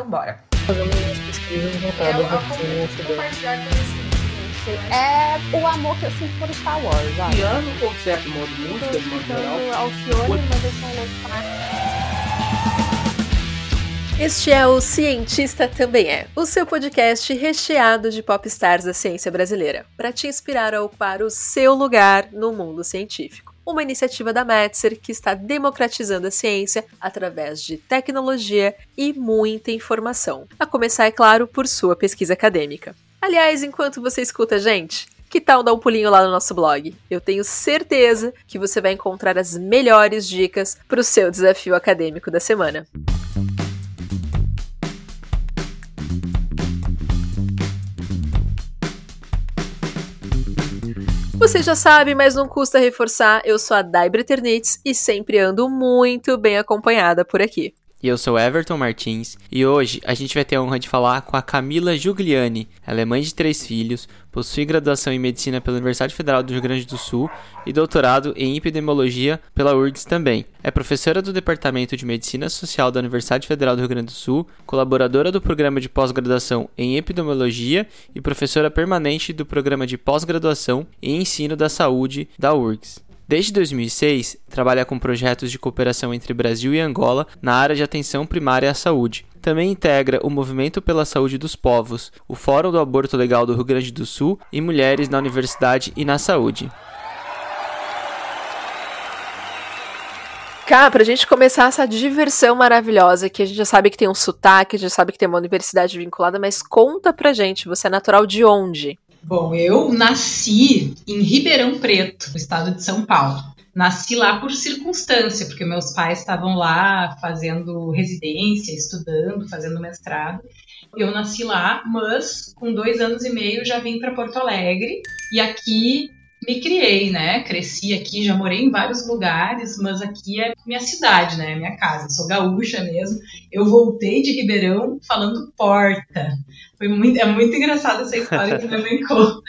Então bora. Fazendo umas pesquisas voltadas compartilhar conhecimento. É o amor que eu sinto por Star Wars, sabe? Piano ou certo modo de música, de modo geral. Alcione, mas eu sou louco Este é o Cientista Também É, o seu podcast recheado de popstars da ciência brasileira, para te inspirar a ocupar o seu lugar no mundo científico. Uma iniciativa da Metzer que está democratizando a ciência através de tecnologia e muita informação. A começar, é claro, por sua pesquisa acadêmica. Aliás, enquanto você escuta a gente, que tal dar um pulinho lá no nosso blog? Eu tenho certeza que você vai encontrar as melhores dicas para o seu desafio acadêmico da semana. Você já sabe, mas não custa reforçar, eu sou a Dai Ternitz e sempre ando muito bem acompanhada por aqui. E eu sou Everton Martins e hoje a gente vai ter a honra de falar com a Camila Giugliani. Ela é mãe de três filhos, possui graduação em medicina pela Universidade Federal do Rio Grande do Sul e doutorado em epidemiologia pela URGS também. É professora do Departamento de Medicina Social da Universidade Federal do Rio Grande do Sul, colaboradora do programa de pós-graduação em epidemiologia e professora permanente do programa de pós-graduação em ensino da saúde da URGS. Desde 2006, trabalha com projetos de cooperação entre Brasil e Angola na área de atenção primária à saúde. Também integra o Movimento pela Saúde dos Povos, o Fórum do Aborto Legal do Rio Grande do Sul e Mulheres na Universidade e na Saúde. Cá, pra gente começar essa diversão maravilhosa, que a gente já sabe que tem um sotaque, já sabe que tem uma universidade vinculada, mas conta pra gente, você é natural de onde? Bom, eu nasci em Ribeirão Preto, no estado de São Paulo. Nasci lá por circunstância, porque meus pais estavam lá fazendo residência, estudando, fazendo mestrado. Eu nasci lá, mas com dois anos e meio já vim para Porto Alegre e aqui me criei, né? Cresci aqui, já morei em vários lugares, mas aqui é minha cidade, né? Minha casa. Sou gaúcha mesmo. Eu voltei de Ribeirão falando porta. Foi muito, é muito engraçada essa história que mãe conta.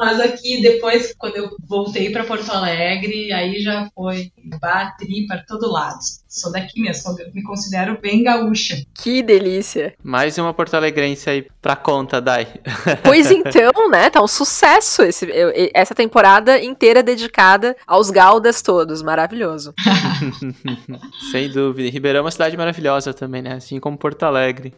Mas aqui, depois, quando eu voltei para Porto Alegre, aí já foi batri para todo lado. Sou daqui mesmo, me considero bem gaúcha. Que delícia! Mais uma porto-alegrense aí pra conta, Dai. Pois então, né? Tá um sucesso esse, essa temporada inteira dedicada aos gaudas todos. Maravilhoso. Sem dúvida. Ribeirão é uma cidade maravilhosa também, né? Assim como Porto Alegre.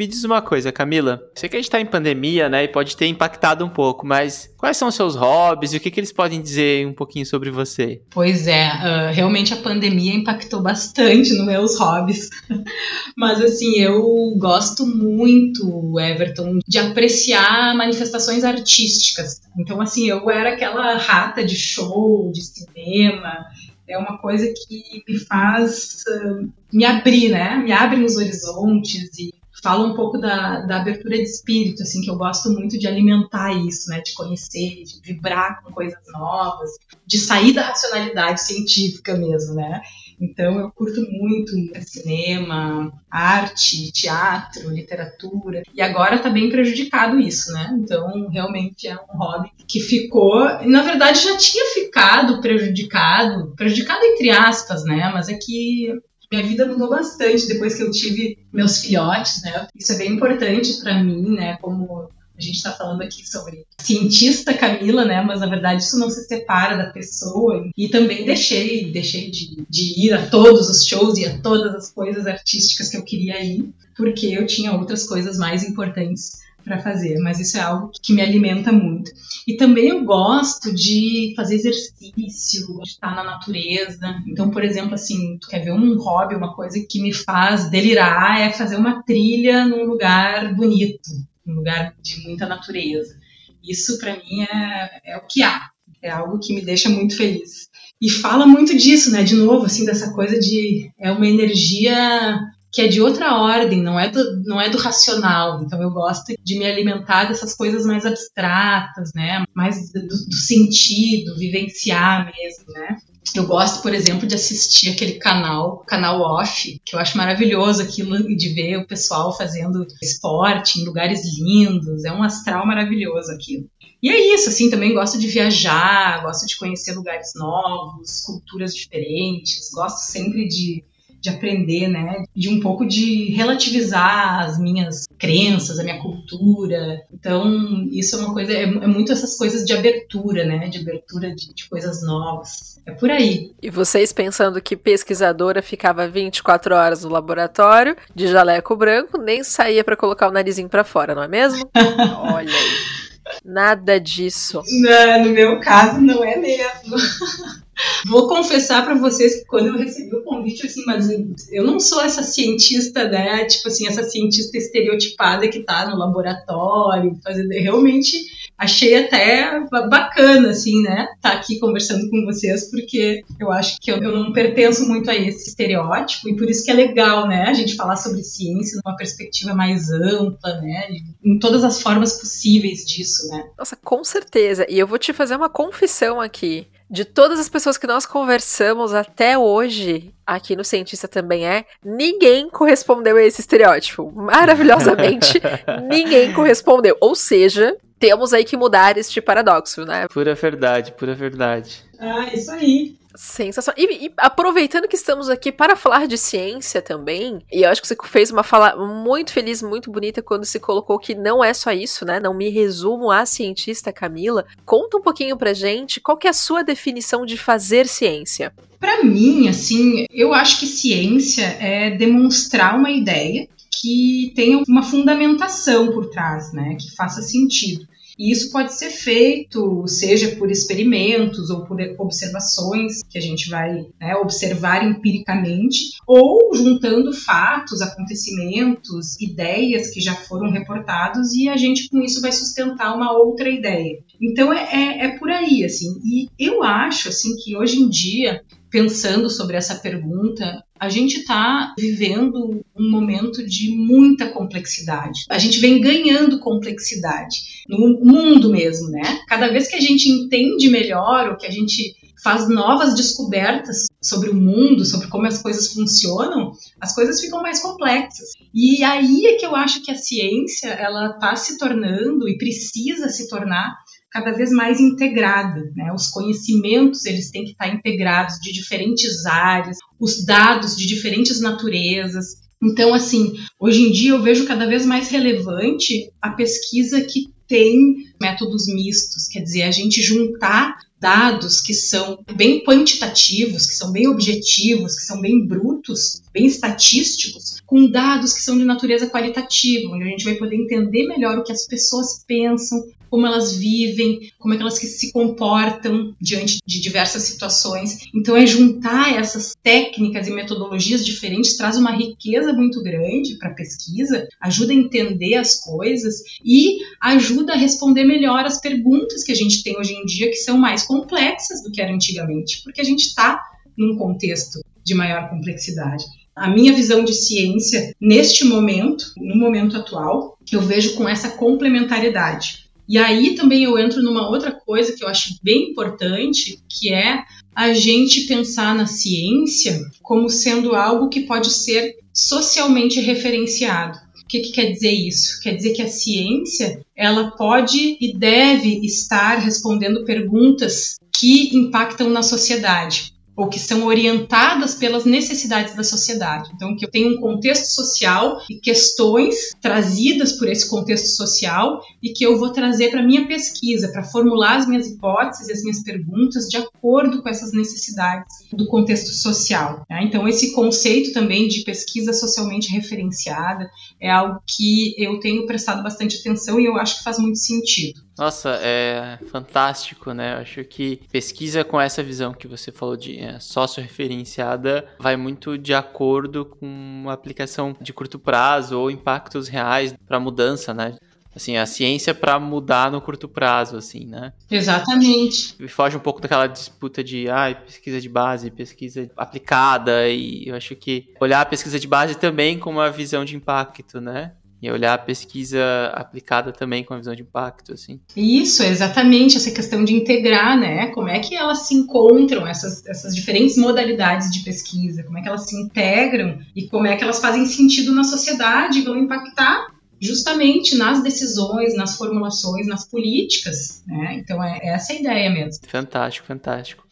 Me diz uma coisa, Camila. Sei que a gente tá em pandemia, né? E pode ter impactado um pouco, mas quais são os seus hobbies e o que, que eles podem dizer um pouquinho sobre você? Pois é, uh, realmente a pandemia impactou bastante nos meus hobbies. mas assim, eu gosto muito, Everton, de apreciar manifestações artísticas. Então, assim, eu era aquela rata de show, de cinema é uma coisa que me faz uh, me abrir, né? Me abre nos horizontes e fala um pouco da, da abertura de espírito, assim, que eu gosto muito de alimentar isso, né, de conhecer, de vibrar com coisas novas, de sair da racionalidade científica mesmo, né. Então eu curto muito cinema, arte, teatro, literatura. E agora tá bem prejudicado isso, né? Então realmente é um hobby que ficou, na verdade já tinha ficado prejudicado, prejudicado entre aspas, né? Mas é que minha vida mudou bastante depois que eu tive meus filhotes, né? Isso é bem importante para mim, né? Como a gente está falando aqui sobre cientista Camila, né? Mas na verdade isso não se separa da pessoa. E também deixei, deixei de, de ir a todos os shows e a todas as coisas artísticas que eu queria ir, porque eu tinha outras coisas mais importantes para fazer, mas isso é algo que me alimenta muito. E também eu gosto de fazer exercício, de estar na natureza. Então, por exemplo, assim, tu quer ver um hobby, uma coisa que me faz delirar é fazer uma trilha num lugar bonito, num lugar de muita natureza. Isso para mim é, é o que há, é algo que me deixa muito feliz. E fala muito disso, né? De novo, assim, dessa coisa de é uma energia que é de outra ordem, não é do, não é do racional. Então eu gosto de me alimentar dessas coisas mais abstratas, né? Mais do, do sentido, vivenciar mesmo, né? Eu gosto, por exemplo, de assistir aquele canal, canal off, que eu acho maravilhoso aquilo de ver o pessoal fazendo esporte em lugares lindos. É um astral maravilhoso aquilo. E é isso, assim, também gosto de viajar, gosto de conhecer lugares novos, culturas diferentes, gosto sempre de de aprender, né? De um pouco de relativizar as minhas crenças, a minha cultura. Então, isso é uma coisa, é, é muito essas coisas de abertura, né? De abertura de, de, coisas novas. É por aí. E vocês pensando que pesquisadora ficava 24 horas no laboratório, de jaleco branco, nem saía para colocar o narizinho para fora, não é mesmo? Olha aí. Nada disso. Não, no meu caso, não é mesmo. Vou confessar para vocês que quando eu recebi o convite, assim, mas eu não sou essa cientista, né? Tipo assim, essa cientista estereotipada que tá no laboratório, fazendo. Realmente achei até bacana, assim, né? Tá aqui conversando com vocês, porque eu acho que eu, eu não pertenço muito a esse estereótipo, e por isso que é legal, né? A gente falar sobre ciência numa perspectiva mais ampla, né? Em todas as formas possíveis disso, né? Nossa, com certeza. E eu vou te fazer uma confissão aqui de todas as pessoas que nós conversamos até hoje, aqui no Cientista também é, ninguém correspondeu a esse estereótipo. Maravilhosamente, ninguém correspondeu. Ou seja, temos aí que mudar este paradoxo, né? Pura verdade, pura verdade. Ah, isso aí. Sensacional. E, e, aproveitando que estamos aqui para falar de ciência também, e eu acho que você fez uma fala muito feliz, muito bonita quando se colocou que não é só isso, né? Não me resumo a cientista Camila. Conta um pouquinho pra gente qual que é a sua definição de fazer ciência. Para mim, assim, eu acho que ciência é demonstrar uma ideia que tenha uma fundamentação por trás, né? Que faça sentido. E isso pode ser feito, seja por experimentos ou por observações que a gente vai né, observar empiricamente, ou juntando fatos, acontecimentos, ideias que já foram reportados e a gente com isso vai sustentar uma outra ideia. Então é, é, é por aí, assim. E eu acho assim que hoje em dia pensando sobre essa pergunta, a gente está vivendo um momento de muita complexidade. A gente vem ganhando complexidade no mundo mesmo, né? Cada vez que a gente entende melhor, ou que a gente faz novas descobertas sobre o mundo, sobre como as coisas funcionam, as coisas ficam mais complexas. E aí é que eu acho que a ciência ela está se tornando e precisa se tornar cada vez mais integrada, né? Os conhecimentos eles têm que estar integrados de diferentes áreas, os dados de diferentes naturezas. Então, assim, hoje em dia eu vejo cada vez mais relevante a pesquisa que tem métodos mistos, quer dizer, a gente juntar dados que são bem quantitativos, que são bem objetivos, que são bem brutos, bem estatísticos, com dados que são de natureza qualitativa, onde a gente vai poder entender melhor o que as pessoas pensam, como elas vivem, como é que elas se comportam diante de diversas situações. Então, é juntar essas técnicas e metodologias diferentes traz uma riqueza muito grande para a pesquisa, ajuda a entender as coisas e ajuda a responder melhor as perguntas que a gente tem hoje em dia, que são mais complexas do que era antigamente, porque a gente está num contexto de maior complexidade. A minha visão de ciência neste momento, no momento atual, eu vejo com essa complementariedade. E aí também eu entro numa outra coisa que eu acho bem importante, que é a gente pensar na ciência como sendo algo que pode ser socialmente referenciado. O que, que quer dizer isso? Quer dizer que a ciência ela pode e deve estar respondendo perguntas que impactam na sociedade ou que são orientadas pelas necessidades da sociedade. Então, que eu tenho um contexto social e questões trazidas por esse contexto social e que eu vou trazer para minha pesquisa, para formular as minhas hipóteses e as minhas perguntas de acordo com essas necessidades do contexto social. Né? Então, esse conceito também de pesquisa socialmente referenciada é algo que eu tenho prestado bastante atenção e eu acho que faz muito sentido. Nossa, é fantástico, né? Eu acho que pesquisa com essa visão que você falou de é, sócio-referenciada vai muito de acordo com uma aplicação de curto prazo ou impactos reais para mudança, né? Assim, a ciência para mudar no curto prazo, assim, né? Exatamente. E foge um pouco daquela disputa de ah, pesquisa de base, pesquisa aplicada, e eu acho que olhar a pesquisa de base também com uma visão de impacto, né? E olhar a pesquisa aplicada também com a visão de impacto, assim. Isso, exatamente, essa questão de integrar, né? Como é que elas se encontram, essas, essas diferentes modalidades de pesquisa, como é que elas se integram e como é que elas fazem sentido na sociedade e vão impactar justamente nas decisões, nas formulações, nas políticas. Né? Então é, é essa a ideia mesmo. Fantástico, fantástico.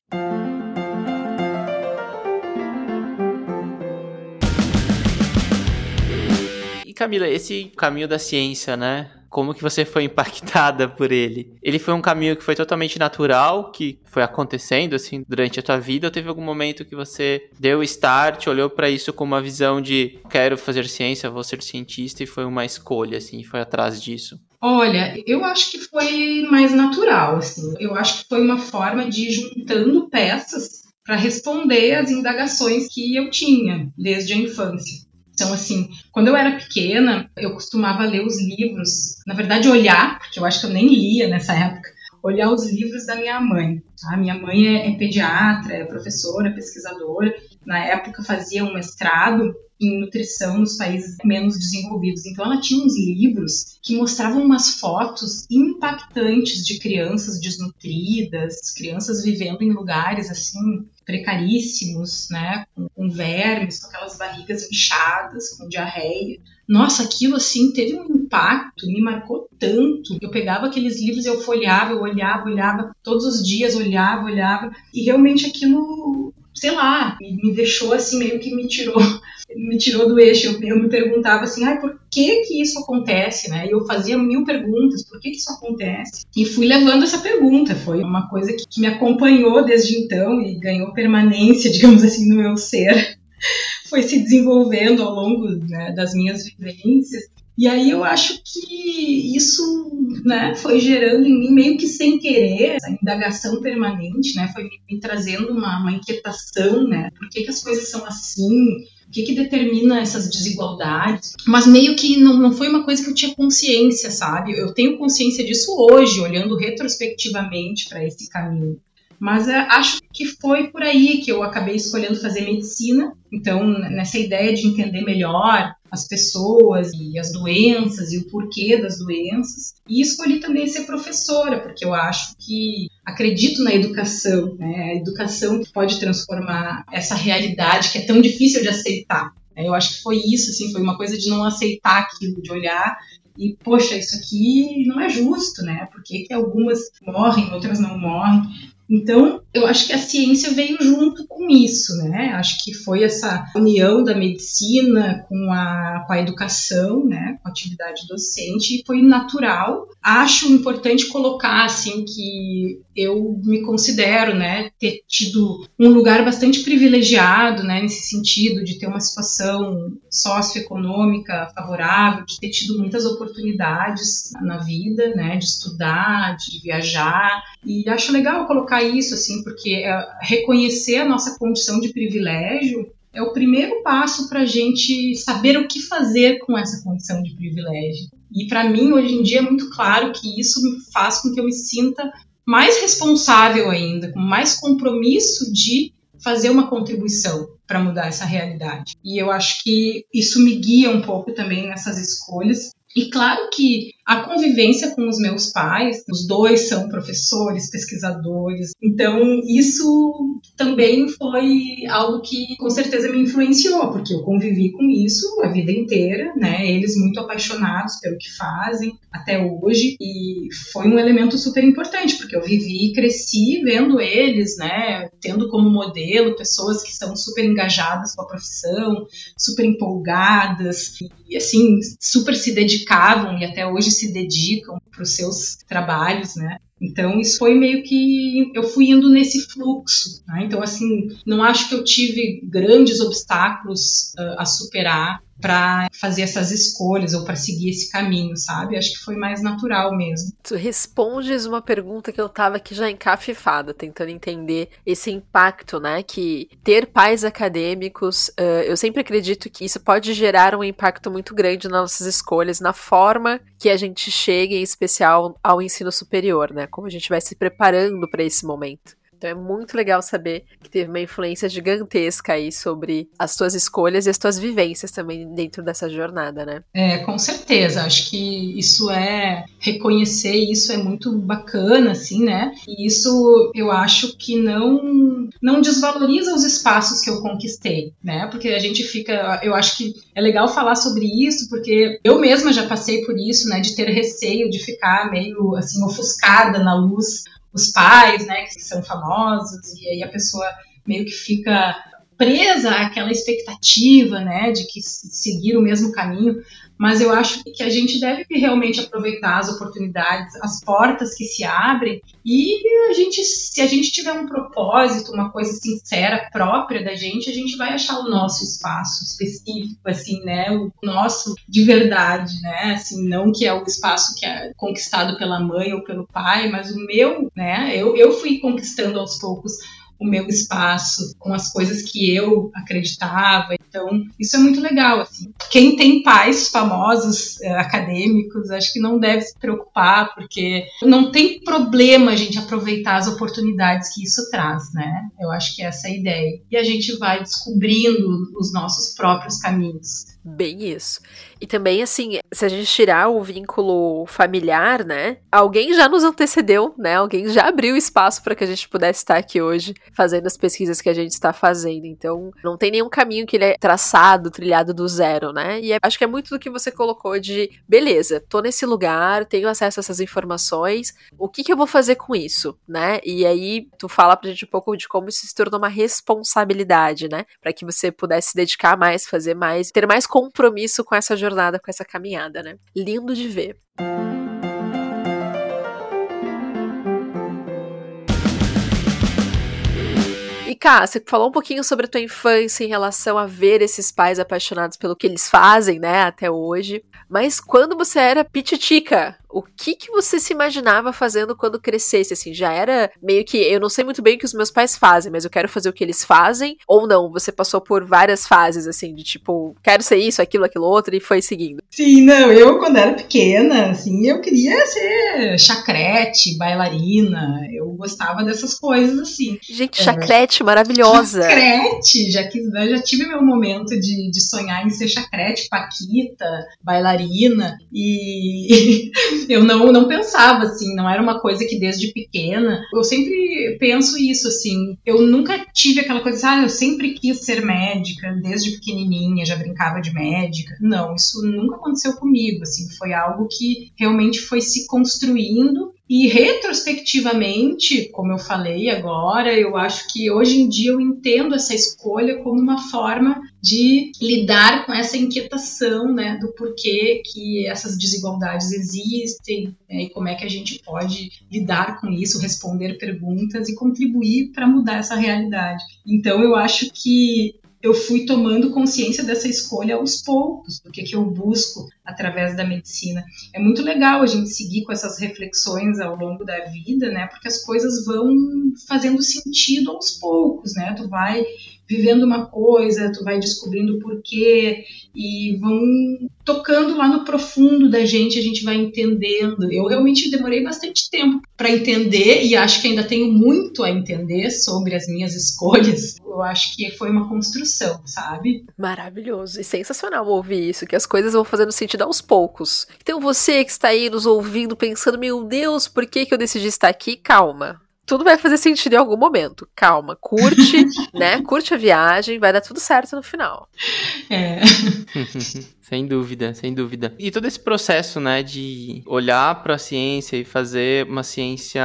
Camila, esse caminho da ciência, né? Como que você foi impactada por ele? Ele foi um caminho que foi totalmente natural, que foi acontecendo assim durante a tua vida, ou teve algum momento que você deu start, olhou para isso com uma visão de quero fazer ciência, vou ser cientista e foi uma escolha assim, foi atrás disso? Olha, eu acho que foi mais natural, assim. Eu acho que foi uma forma de ir juntando peças para responder às indagações que eu tinha desde a infância. Então, assim, quando eu era pequena, eu costumava ler os livros, na verdade, olhar, porque eu acho que eu nem lia nessa época, olhar os livros da minha mãe. A minha mãe é, é pediatra, é professora, pesquisadora. Na época, fazia um mestrado em nutrição nos países menos desenvolvidos. Então ela tinha uns livros que mostravam umas fotos impactantes de crianças desnutridas, crianças vivendo em lugares assim precaríssimos, né, com, com vermes, com aquelas barrigas inchadas, com diarreia. Nossa, aquilo assim teve um impacto, me marcou tanto. Eu pegava aqueles livros, eu folhava, eu olhava, olhava todos os dias, olhava, olhava, e realmente aquilo sei lá, me, deixou assim, meio que me tirou, me tirou do eixo. Eu, eu me perguntava assim, ai, por que que isso acontece, né? E eu fazia mil perguntas, por que que isso acontece? E fui levando essa pergunta, foi uma coisa que, que me acompanhou desde então e ganhou permanência, digamos assim, no meu ser. Foi se desenvolvendo ao longo né, das minhas vivências. E aí eu acho que isso né, foi gerando em mim meio que sem querer, essa indagação permanente, né, foi me trazendo uma, uma inquietação, né, por que, que as coisas são assim, o que, que determina essas desigualdades, mas meio que não, não foi uma coisa que eu tinha consciência, sabe? Eu tenho consciência disso hoje, olhando retrospectivamente para esse caminho. Mas é, acho que foi por aí que eu acabei escolhendo fazer medicina. Então, nessa ideia de entender melhor as pessoas e as doenças e o porquê das doenças. E escolhi também ser professora, porque eu acho que acredito na educação, né? A educação que pode transformar essa realidade que é tão difícil de aceitar. Eu acho que foi isso, assim, foi uma coisa de não aceitar aquilo, de olhar e, poxa, isso aqui não é justo, né? Por que, que algumas morrem, outras não morrem? Então, eu acho que a ciência veio junto com isso, né? Acho que foi essa união da medicina com a, com a educação, né? Com a atividade docente, e foi natural. Acho importante colocar, assim, que eu me considero, né, ter tido um lugar bastante privilegiado, né, nesse sentido de ter uma situação socioeconômica favorável, de ter tido muitas oportunidades na vida, né, de estudar, de viajar, e acho legal colocar isso, assim, porque é, reconhecer a nossa condição de privilégio é o primeiro passo para a gente saber o que fazer com essa condição de privilégio. E para mim, hoje em dia, é muito claro que isso faz com que eu me sinta mais responsável ainda, com mais compromisso de fazer uma contribuição para mudar essa realidade. E eu acho que isso me guia um pouco também nessas escolhas. E claro que a convivência com os meus pais, os dois são professores, pesquisadores, então isso também foi algo que com certeza me influenciou, porque eu convivi com isso a vida inteira, né? Eles muito apaixonados pelo que fazem até hoje e foi um elemento super importante, porque eu vivi e cresci vendo eles, né, tendo como modelo pessoas que são super engajadas com a profissão, super empolgadas e assim, super se dedicavam e até hoje se dedicam para os seus trabalhos, né? Então, isso foi meio que eu fui indo nesse fluxo. Né? Então, assim, não acho que eu tive grandes obstáculos uh, a superar para fazer essas escolhas ou para seguir esse caminho, sabe? Acho que foi mais natural mesmo. Tu respondes uma pergunta que eu tava aqui já encafifada, tentando entender esse impacto, né? Que ter pais acadêmicos, uh, eu sempre acredito que isso pode gerar um impacto muito grande nas nossas escolhas, na forma que a gente chega, em especial, ao ensino superior, né? Como a gente vai se preparando para esse momento. Então é muito legal saber que teve uma influência gigantesca aí sobre as tuas escolhas e as tuas vivências também dentro dessa jornada, né? É, com certeza. Acho que isso é reconhecer isso é muito bacana, assim, né? E isso eu acho que não não desvaloriza os espaços que eu conquistei, né? Porque a gente fica, eu acho que é legal falar sobre isso, porque eu mesma já passei por isso, né? De ter receio de ficar meio assim ofuscada na luz os pais, né, que são famosos, e aí a pessoa meio que fica presa àquela expectativa, né, de que seguir o mesmo caminho, mas eu acho que a gente deve realmente aproveitar as oportunidades, as portas que se abrem e a gente, se a gente tiver um propósito, uma coisa sincera própria da gente, a gente vai achar o nosso espaço específico, assim, né, o nosso de verdade, né, assim, não que é o espaço que é conquistado pela mãe ou pelo pai, mas o meu, né, eu, eu fui conquistando aos poucos o meu espaço, com as coisas que eu acreditava. Então, isso é muito legal. Assim. Quem tem pais famosos, eh, acadêmicos, acho que não deve se preocupar, porque não tem problema a gente aproveitar as oportunidades que isso traz, né? Eu acho que essa é a ideia. E a gente vai descobrindo os nossos próprios caminhos. Bem isso. E também, assim, se a gente tirar o vínculo familiar, né? Alguém já nos antecedeu, né? Alguém já abriu espaço para que a gente pudesse estar aqui hoje fazendo as pesquisas que a gente está fazendo. Então, não tem nenhum caminho que ele é traçado, trilhado do zero, né? E é, acho que é muito do que você colocou de, beleza, tô nesse lugar, tenho acesso a essas informações, o que que eu vou fazer com isso, né? E aí, tu fala pra gente um pouco de como isso se tornou uma responsabilidade, né? Para que você pudesse se dedicar mais, fazer mais, ter mais compromisso com essa jornada, com essa caminhada, né? Lindo de ver. E Cá, você falou um pouquinho sobre a tua infância em relação a ver esses pais apaixonados pelo que eles fazem, né, até hoje. Mas quando você era pititica, o que que você se imaginava fazendo quando crescesse? Assim, já era meio que eu não sei muito bem o que os meus pais fazem, mas eu quero fazer o que eles fazem, ou não? Você passou por várias fases, assim, de tipo, quero ser isso, aquilo, aquilo outro, e foi seguindo. Sim, não, eu quando era pequena, assim, eu queria ser chacrete, bailarina, eu gostava dessas coisas, assim. Gente, chacrete, é, maravilhosa. Chacrete, já, quis, já tive meu momento de, de sonhar em ser chacrete, paquita, bailarina, e eu não, não pensava assim, não era uma coisa que desde pequena. Eu sempre penso isso assim. Eu nunca tive aquela coisa, ah, eu sempre quis ser médica, desde pequenininha, já brincava de médica. Não, isso nunca aconteceu comigo, assim, foi algo que realmente foi se construindo e retrospectivamente, como eu falei agora, eu acho que hoje em dia eu entendo essa escolha como uma forma de lidar com essa inquietação, né, do porquê que essas desigualdades existem né, e como é que a gente pode lidar com isso, responder perguntas e contribuir para mudar essa realidade. Então eu acho que eu fui tomando consciência dessa escolha aos poucos, do que, que eu busco através da medicina. É muito legal a gente seguir com essas reflexões ao longo da vida, né? Porque as coisas vão fazendo sentido aos poucos, né? Tu vai vivendo uma coisa, tu vai descobrindo o porquê e vão tocando lá no profundo da gente, a gente vai entendendo. Eu realmente demorei bastante tempo para entender e acho que ainda tenho muito a entender sobre as minhas escolhas. Eu acho que foi uma construção, sabe? Maravilhoso e sensacional ouvir isso, que as coisas vão fazendo sentido aos poucos. Então você que está aí nos ouvindo pensando, meu Deus, por que que eu decidi estar aqui? Calma tudo vai fazer sentido em algum momento. Calma, curte, né? Curte a viagem, vai dar tudo certo no final. É. sem dúvida, sem dúvida. E todo esse processo, né, de olhar para a ciência e fazer uma ciência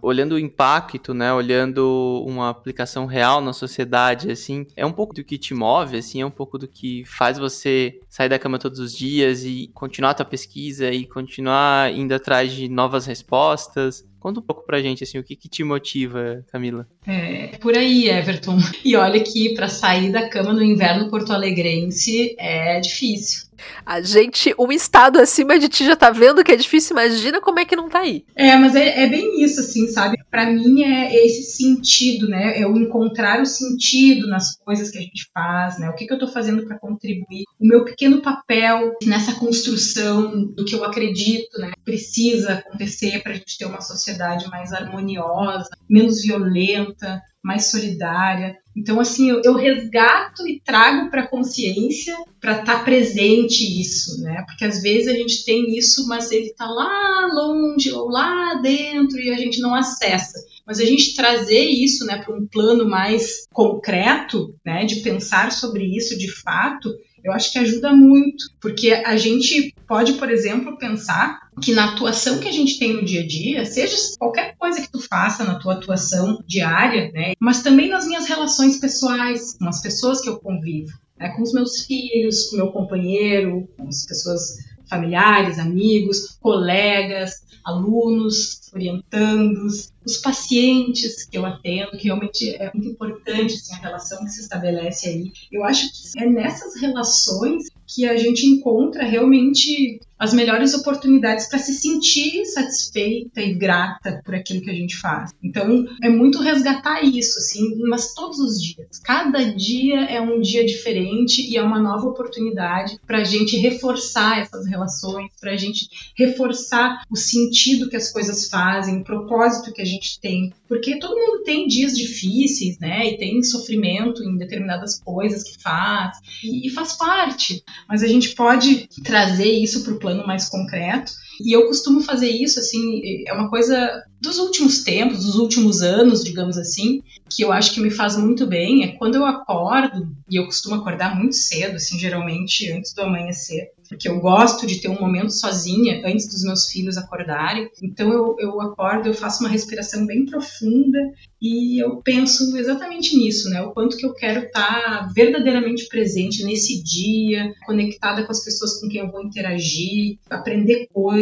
olhando o impacto, né, olhando uma aplicação real na sociedade, assim, é um pouco do que te move, assim, é um pouco do que faz você sair da cama todos os dias e continuar a tua pesquisa e continuar indo atrás de novas respostas. Conta um pouco pra gente, assim, o que, que te motiva, Camila? É, por aí, Everton. E olha que para sair da cama no inverno porto-alegrense é difícil. A gente, um estado acima de ti já tá vendo que é difícil, imagina como é que não tá aí. É, mas é, é bem isso, assim, sabe? Para mim é esse sentido, né? É o encontrar o sentido nas coisas que a gente faz, né? O que, que eu tô fazendo para contribuir? O meu pequeno papel nessa construção do que eu acredito, né? Precisa acontecer para a gente ter uma sociedade mais harmoniosa, menos violenta, mais solidária. Então, assim, eu, eu resgato e trago para a consciência para estar tá presente isso, né? Porque às vezes a gente tem isso, mas ele está lá longe ou lá dentro e a gente não acessa. Mas a gente trazer isso, né, para um plano mais concreto, né, de pensar sobre isso de fato, eu acho que ajuda muito, porque a gente pode, por exemplo, pensar que na atuação que a gente tem no dia a dia, seja qualquer coisa que tu faça na tua atuação diária, né, mas também nas minhas relações pessoais, com as pessoas que eu convivo, né, com os meus filhos, com meu companheiro, com as pessoas familiares, amigos, colegas, alunos, orientandos, os pacientes que eu atendo, que realmente é muito importante assim, a relação que se estabelece aí. Eu acho que é nessas relações que a gente encontra realmente as melhores oportunidades para se sentir satisfeita e grata por aquilo que a gente faz. Então, é muito resgatar isso, assim, mas todos os dias. Cada dia é um dia diferente e é uma nova oportunidade para a gente reforçar essas relações, para a gente reforçar o sentido que as coisas fazem, o propósito que a gente tem. Porque todo mundo tem dias difíceis, né? E tem sofrimento em determinadas coisas que faz, e, faz parte. Mas a gente pode trazer isso para o plano plano mais concreto. E eu costumo fazer isso, assim, é uma coisa dos últimos tempos, dos últimos anos, digamos assim, que eu acho que me faz muito bem, é quando eu acordo, e eu costumo acordar muito cedo, assim, geralmente antes do amanhecer, porque eu gosto de ter um momento sozinha antes dos meus filhos acordarem. Então eu, eu acordo, eu faço uma respiração bem profunda e eu penso exatamente nisso, né? O quanto que eu quero estar verdadeiramente presente nesse dia, conectada com as pessoas com quem eu vou interagir, aprender coisas.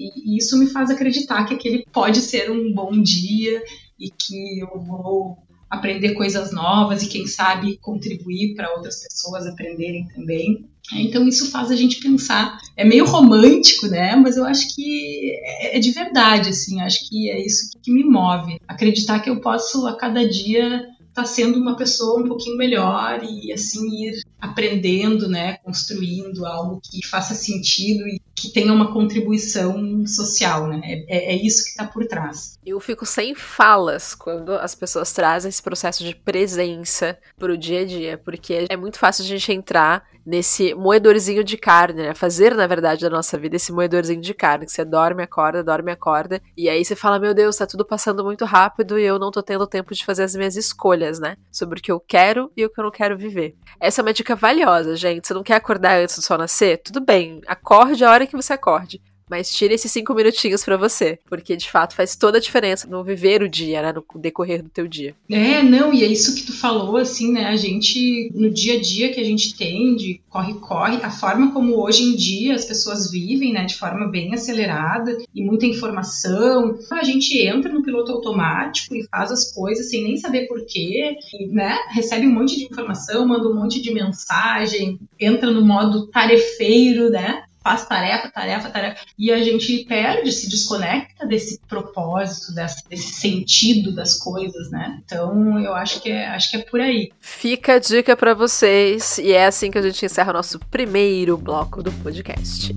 E, e isso me faz acreditar que aquele pode ser um bom dia e que eu vou aprender coisas novas e quem sabe contribuir para outras pessoas aprenderem também. Então isso faz a gente pensar. É meio romântico, né? Mas eu acho que é, é de verdade, assim. Acho que é isso que me move. Acreditar que eu posso a cada dia estar tá sendo uma pessoa um pouquinho melhor e assim ir aprendendo, né, construindo algo que faça sentido e que tenha uma contribuição social, né? É, é isso que está por trás. Eu fico sem falas quando as pessoas trazem esse processo de presença para o dia a dia, porque é muito fácil a gente entrar nesse moedorzinho de carne, né? Fazer, na verdade, da nossa vida esse moedorzinho de carne, que você dorme, acorda, dorme, acorda, e aí você fala, meu Deus, tá tudo passando muito rápido e eu não tô tendo tempo de fazer as minhas escolhas, né? Sobre o que eu quero e o que eu não quero viver. Essa é uma dica valiosa, gente. Você não quer acordar antes do sol nascer? Tudo bem, acorde a hora que você acorde mas tire esses cinco minutinhos para você, porque de fato faz toda a diferença no viver o dia, né, no decorrer do teu dia. É, não, e é isso que tu falou, assim, né, a gente, no dia a dia que a gente tem de corre-corre, a forma como hoje em dia as pessoas vivem, né, de forma bem acelerada e muita informação, a gente entra no piloto automático e faz as coisas sem nem saber porquê, né, recebe um monte de informação, manda um monte de mensagem, entra no modo tarefeiro, né, faz tarefa, tarefa, tarefa, e a gente perde, se desconecta desse propósito, desse, desse, sentido das coisas, né? Então eu acho que é, acho que é por aí. Fica a dica para vocês, e é assim que a gente encerra o nosso primeiro bloco do podcast.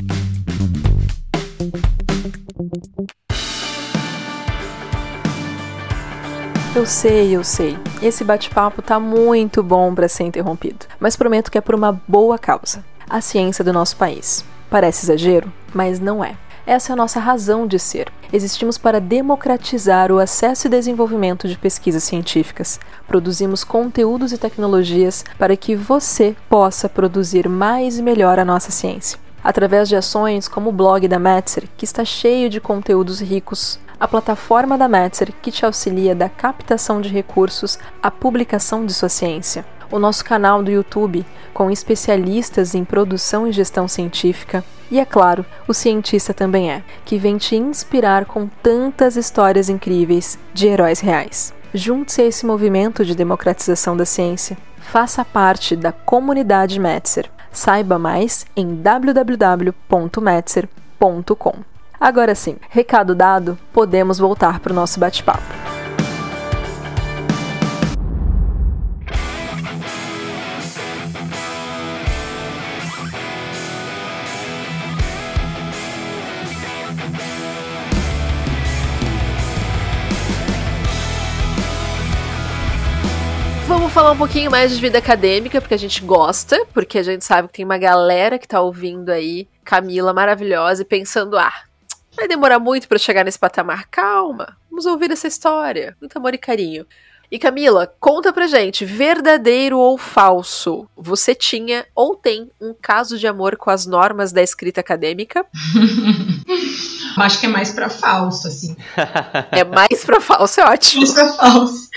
Eu sei, eu sei. Esse bate-papo tá muito bom para ser interrompido, mas prometo que é por uma boa causa a ciência do nosso país. Parece exagero, mas não é. Essa é a nossa razão de ser. Existimos para democratizar o acesso e desenvolvimento de pesquisas científicas. Produzimos conteúdos e tecnologias para que você possa produzir mais e melhor a nossa ciência. Através de ações como o blog da Metzer, que está cheio de conteúdos ricos, a plataforma da Metzer, que te auxilia da captação de recursos à publicação de sua ciência o nosso canal do YouTube com especialistas em produção e gestão científica. E é claro, o cientista também é, que vem te inspirar com tantas histórias incríveis de heróis reais. Junte-se a esse movimento de democratização da ciência. Faça parte da comunidade Metzer. Saiba mais em www.metzer.com. Agora sim, recado dado, podemos voltar para o nosso bate-papo. Um pouquinho mais de vida acadêmica, porque a gente gosta, porque a gente sabe que tem uma galera que tá ouvindo aí, Camila maravilhosa, e pensando, ah, vai demorar muito para chegar nesse patamar. Calma, vamos ouvir essa história. Muito amor e carinho. E Camila, conta pra gente, verdadeiro ou falso? Você tinha ou tem um caso de amor com as normas da escrita acadêmica? Acho que é mais para falso, assim. é mais para falso, é ótimo. Mais pra falso.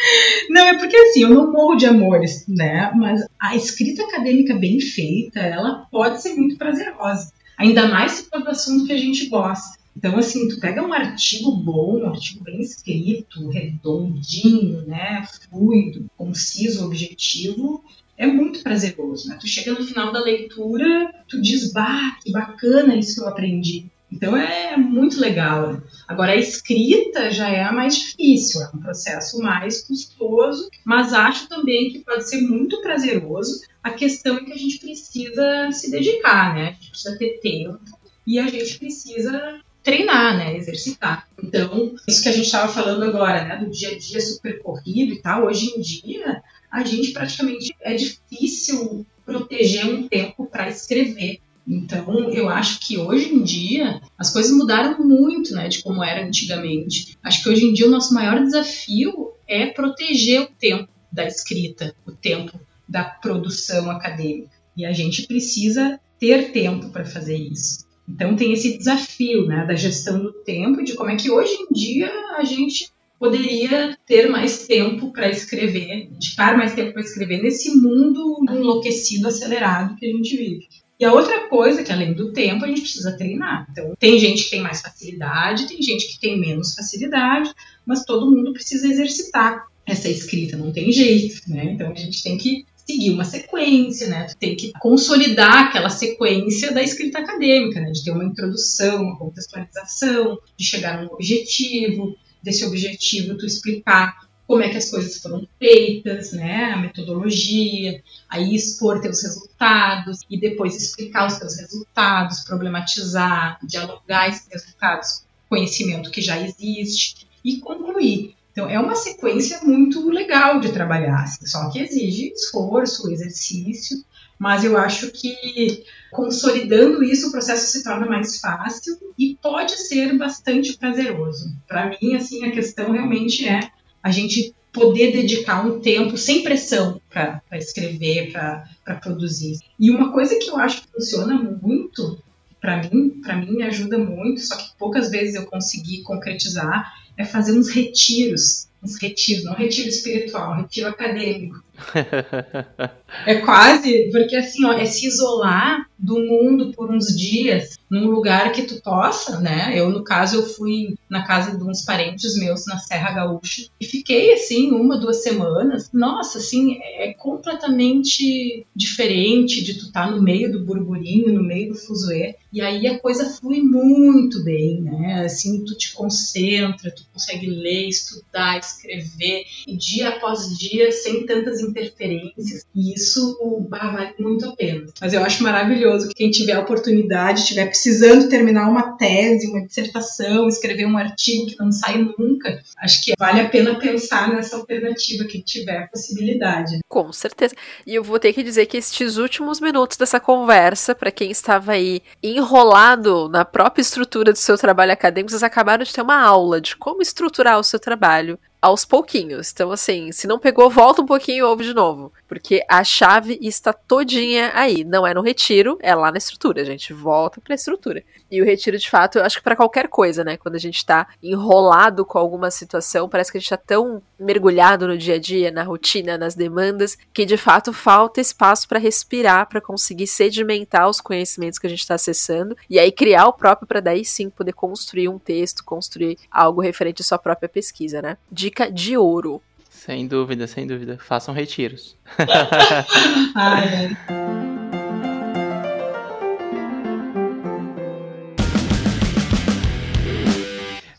Não, é porque assim, eu não morro de amores, né? Mas a escrita acadêmica bem feita, ela pode ser muito prazerosa. Ainda mais se for do assunto que a gente gosta. Então, assim, tu pega um artigo bom, um artigo bem escrito, redondinho, né, fluido, conciso, objetivo, é muito prazeroso, né? Tu chega no final da leitura, tu diz, bah, que bacana isso que eu aprendi. Então é muito legal. Agora a escrita já é a mais difícil, é um processo mais custoso, mas acho também que pode ser muito prazeroso. A questão é que a gente precisa se dedicar, né? A gente precisa ter tempo e a gente precisa treinar, né, exercitar. Então, isso que a gente estava falando agora, né, do dia a dia super corrido e tal, hoje em dia, a gente praticamente é difícil proteger um tempo para escrever. Então, eu acho que hoje em dia as coisas mudaram muito, né, de como era antigamente. Acho que hoje em dia o nosso maior desafio é proteger o tempo da escrita, o tempo da produção acadêmica. E a gente precisa ter tempo para fazer isso. Então tem esse desafio, né, da gestão do tempo, de como é que hoje em dia a gente poderia ter mais tempo para escrever, dedicar mais tempo para escrever nesse mundo enlouquecido, acelerado que a gente vive. E a outra coisa, que além do tempo, a gente precisa treinar. Então, tem gente que tem mais facilidade, tem gente que tem menos facilidade, mas todo mundo precisa exercitar essa escrita, não tem jeito, né? Então, a gente tem que seguir uma sequência, né? Tu tem que consolidar aquela sequência da escrita acadêmica, né? De ter uma introdução, uma contextualização, de chegar num objetivo, desse objetivo tu explicar como é que as coisas foram feitas, né, a metodologia, aí expor teus resultados e depois explicar os teus resultados, problematizar, dialogar esses resultados, conhecimento que já existe e concluir. Então é uma sequência muito legal de trabalhar, assim, só que exige esforço, exercício, mas eu acho que consolidando isso o processo se torna mais fácil e pode ser bastante prazeroso. Para mim, assim, a questão realmente é a gente poder dedicar um tempo sem pressão para escrever, para produzir. E uma coisa que eu acho que funciona muito para mim, para mim me ajuda muito, só que poucas vezes eu consegui concretizar, é fazer uns retiros, uns retiros, não retiro espiritual, um retiro acadêmico. é quase, porque assim, ó, é se isolar do mundo por uns dias num lugar que tu possa, né? Eu, no caso, eu fui na casa de uns parentes meus na Serra Gaúcha e fiquei, assim, uma, duas semanas. Nossa, assim, é completamente diferente de tu estar tá no meio do burburinho, no meio do fuzuê. E aí a coisa flui muito bem, né? Assim, tu te concentra, tu consegue ler, estudar, escrever, e dia após dia, sem tantas interferências. E isso vale muito a pena. Mas eu acho maravilhoso que quem tiver a oportunidade, estiver precisando terminar uma tese, uma dissertação, escrever um artigo que não sai nunca, acho que vale a pena pensar nessa alternativa que tiver possibilidade. Com certeza. E eu vou ter que dizer que estes últimos minutos dessa conversa, para quem estava aí enrolado na própria estrutura do seu trabalho acadêmico, vocês acabaram de ter uma aula de como estruturar o seu trabalho aos pouquinhos. Então, assim, se não pegou, volta um pouquinho e ouve de novo. Porque a chave está todinha aí. Não é no retiro, é lá na estrutura, gente. Volta pra estrutura. E o retiro, de fato, eu acho que para qualquer coisa, né? Quando a gente tá enrolado com alguma situação, parece que a gente tá tão mergulhado no dia a dia, na rotina, nas demandas, que de fato falta espaço para respirar, para conseguir sedimentar os conhecimentos que a gente está acessando e aí criar o próprio para daí sim poder construir um texto, construir algo referente à sua própria pesquisa, né? dica de ouro. Sem dúvida, sem dúvida. Façam retiros. Ai.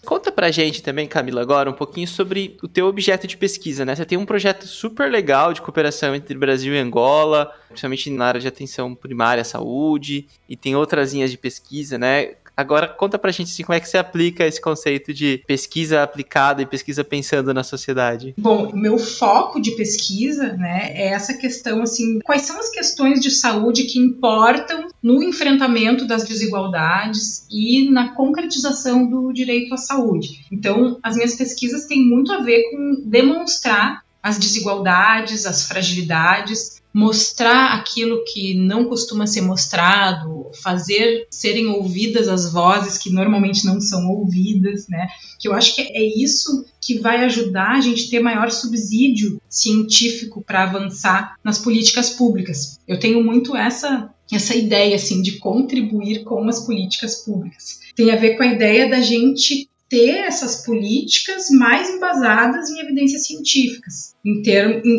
Conta pra gente também, Camila, agora um pouquinho sobre o teu objeto de pesquisa, né? Você tem um projeto super legal de cooperação entre Brasil e Angola, principalmente na área de atenção primária à saúde, e tem outras linhas de pesquisa, né? Agora conta pra gente assim, como é que você aplica esse conceito de pesquisa aplicada e pesquisa pensando na sociedade. Bom, meu foco de pesquisa, né, é essa questão assim, quais são as questões de saúde que importam no enfrentamento das desigualdades e na concretização do direito à saúde. Então, as minhas pesquisas têm muito a ver com demonstrar as desigualdades, as fragilidades mostrar aquilo que não costuma ser mostrado, fazer serem ouvidas as vozes que normalmente não são ouvidas, né? Que eu acho que é isso que vai ajudar a gente ter maior subsídio científico para avançar nas políticas públicas. Eu tenho muito essa essa ideia assim de contribuir com as políticas públicas. Tem a ver com a ideia da gente ter essas políticas mais embasadas em evidências científicas, em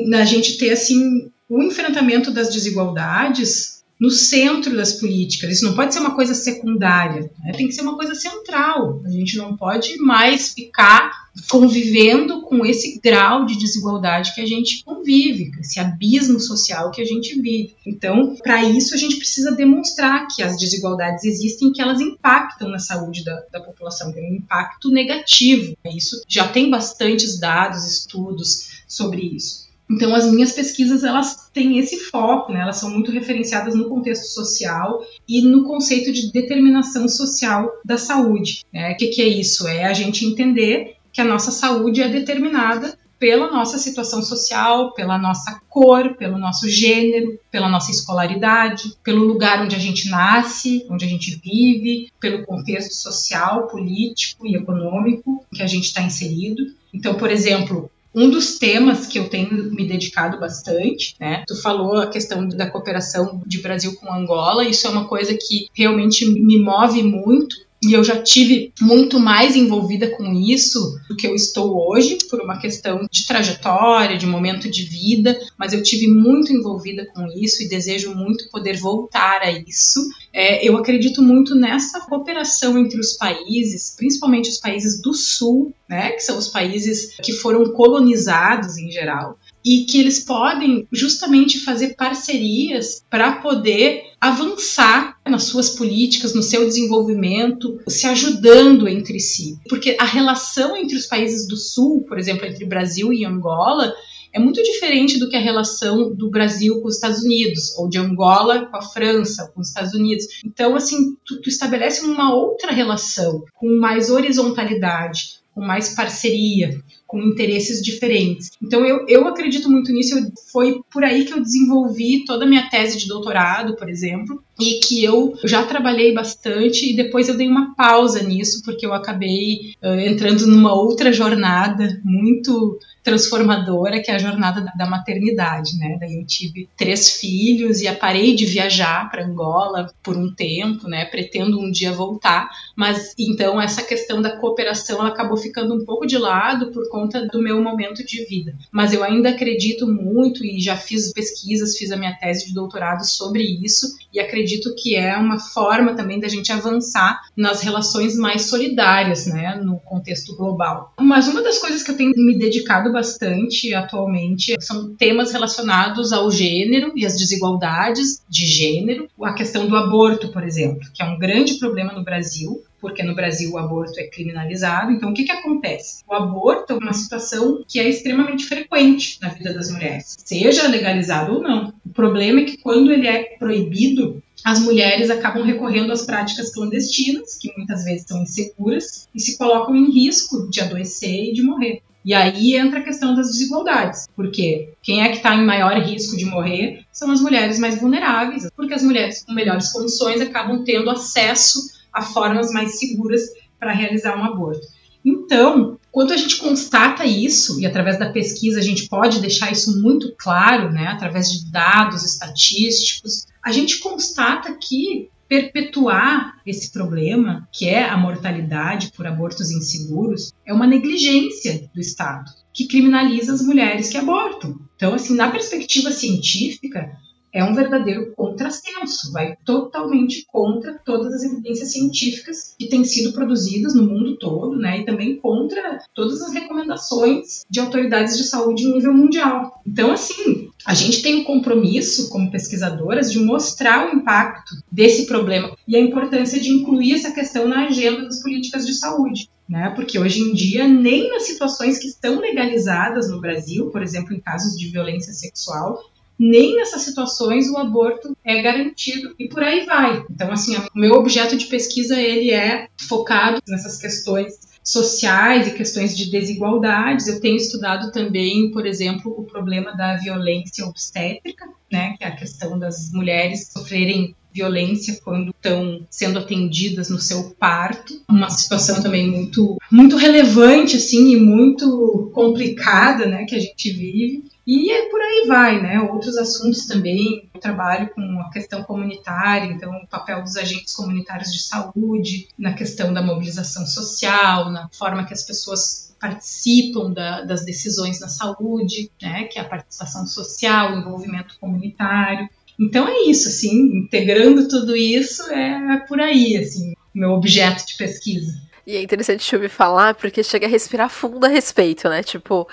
na gente ter assim o enfrentamento das desigualdades no centro das políticas. Isso não pode ser uma coisa secundária, né? tem que ser uma coisa central. A gente não pode mais ficar convivendo com esse grau de desigualdade que a gente convive, esse abismo social que a gente vive. Então, para isso, a gente precisa demonstrar que as desigualdades existem, que elas impactam na saúde da, da população, tem um impacto negativo. Isso já tem bastantes dados, estudos sobre isso. Então, as minhas pesquisas elas têm esse foco, né? elas são muito referenciadas no contexto social e no conceito de determinação social da saúde. Né? O que, que é isso? É a gente entender que a nossa saúde é determinada pela nossa situação social, pela nossa cor, pelo nosso gênero, pela nossa escolaridade, pelo lugar onde a gente nasce, onde a gente vive, pelo contexto social, político e econômico que a gente está inserido. Então, por exemplo, um dos temas que eu tenho me dedicado bastante, né? Tu falou a questão da cooperação de Brasil com Angola, isso é uma coisa que realmente me move muito e eu já tive muito mais envolvida com isso do que eu estou hoje, por uma questão de trajetória, de momento de vida, mas eu tive muito envolvida com isso e desejo muito poder voltar a isso. É, eu acredito muito nessa cooperação entre os países, principalmente os países do Sul, né, que são os países que foram colonizados em geral, e que eles podem justamente fazer parcerias para poder avançar nas suas políticas, no seu desenvolvimento, se ajudando entre si. Porque a relação entre os países do Sul, por exemplo, entre Brasil e Angola, é muito diferente do que a relação do Brasil com os Estados Unidos, ou de Angola com a França, com os Estados Unidos. Então, assim, tu, tu estabelece uma outra relação, com mais horizontalidade, com mais parceria, com interesses diferentes. Então eu, eu acredito muito nisso. Eu, foi por aí que eu desenvolvi toda a minha tese de doutorado, por exemplo, e que eu já trabalhei bastante e depois eu dei uma pausa nisso porque eu acabei uh, entrando numa outra jornada muito transformadora que é a jornada da maternidade, né? Daí eu tive três filhos e parei de viajar para Angola por um tempo, né? Pretendo um dia voltar, mas então essa questão da cooperação ela acabou ficando um pouco de lado por conta do meu momento de vida. Mas eu ainda acredito muito e já fiz pesquisas, fiz a minha tese de doutorado sobre isso e acredito que é uma forma também da gente avançar nas relações mais solidárias, né, no contexto global. Mas uma das coisas que eu tenho me dedicado bastante atualmente são temas relacionados ao gênero e às desigualdades de gênero, a questão do aborto, por exemplo, que é um grande problema no Brasil porque no Brasil o aborto é criminalizado. Então, o que, que acontece? O aborto é uma situação que é extremamente frequente na vida das mulheres, seja legalizado ou não. O problema é que quando ele é proibido, as mulheres acabam recorrendo às práticas clandestinas, que muitas vezes são inseguras, e se colocam em risco de adoecer e de morrer. E aí entra a questão das desigualdades, porque quem é que está em maior risco de morrer são as mulheres mais vulneráveis, porque as mulheres com melhores condições acabam tendo acesso a formas mais seguras para realizar um aborto. Então, quando a gente constata isso, e através da pesquisa a gente pode deixar isso muito claro, né, através de dados estatísticos, a gente constata que perpetuar esse problema, que é a mortalidade por abortos inseguros, é uma negligência do Estado, que criminaliza as mulheres que abortam. Então, assim, na perspectiva científica, é um verdadeiro contrassenso, vai totalmente contra todas as evidências científicas que têm sido produzidas no mundo todo, né, e também contra todas as recomendações de autoridades de saúde em nível mundial. Então, assim, a gente tem o um compromisso, como pesquisadoras, de mostrar o impacto desse problema e a importância de incluir essa questão na agenda das políticas de saúde. Né? Porque hoje em dia, nem nas situações que estão legalizadas no Brasil, por exemplo, em casos de violência sexual, nem nessas situações o aborto é garantido e por aí vai. Então, assim, o meu objeto de pesquisa ele é focado nessas questões sociais e questões de desigualdades. Eu tenho estudado também, por exemplo, o problema da violência obstétrica, né, que é a questão das mulheres sofrerem violência quando estão sendo atendidas no seu parto, uma situação também muito muito relevante assim e muito complicada, né, que a gente vive. E é por aí vai, né? Outros assuntos também. Eu trabalho com a questão comunitária, então o papel dos agentes comunitários de saúde, na questão da mobilização social, na forma que as pessoas participam da, das decisões na saúde, né? Que é a participação social, o envolvimento comunitário. Então é isso, assim, integrando tudo isso é por aí, assim, meu objeto de pesquisa. E é interessante te ouvir falar, porque chega a respirar fundo a respeito, né? Tipo,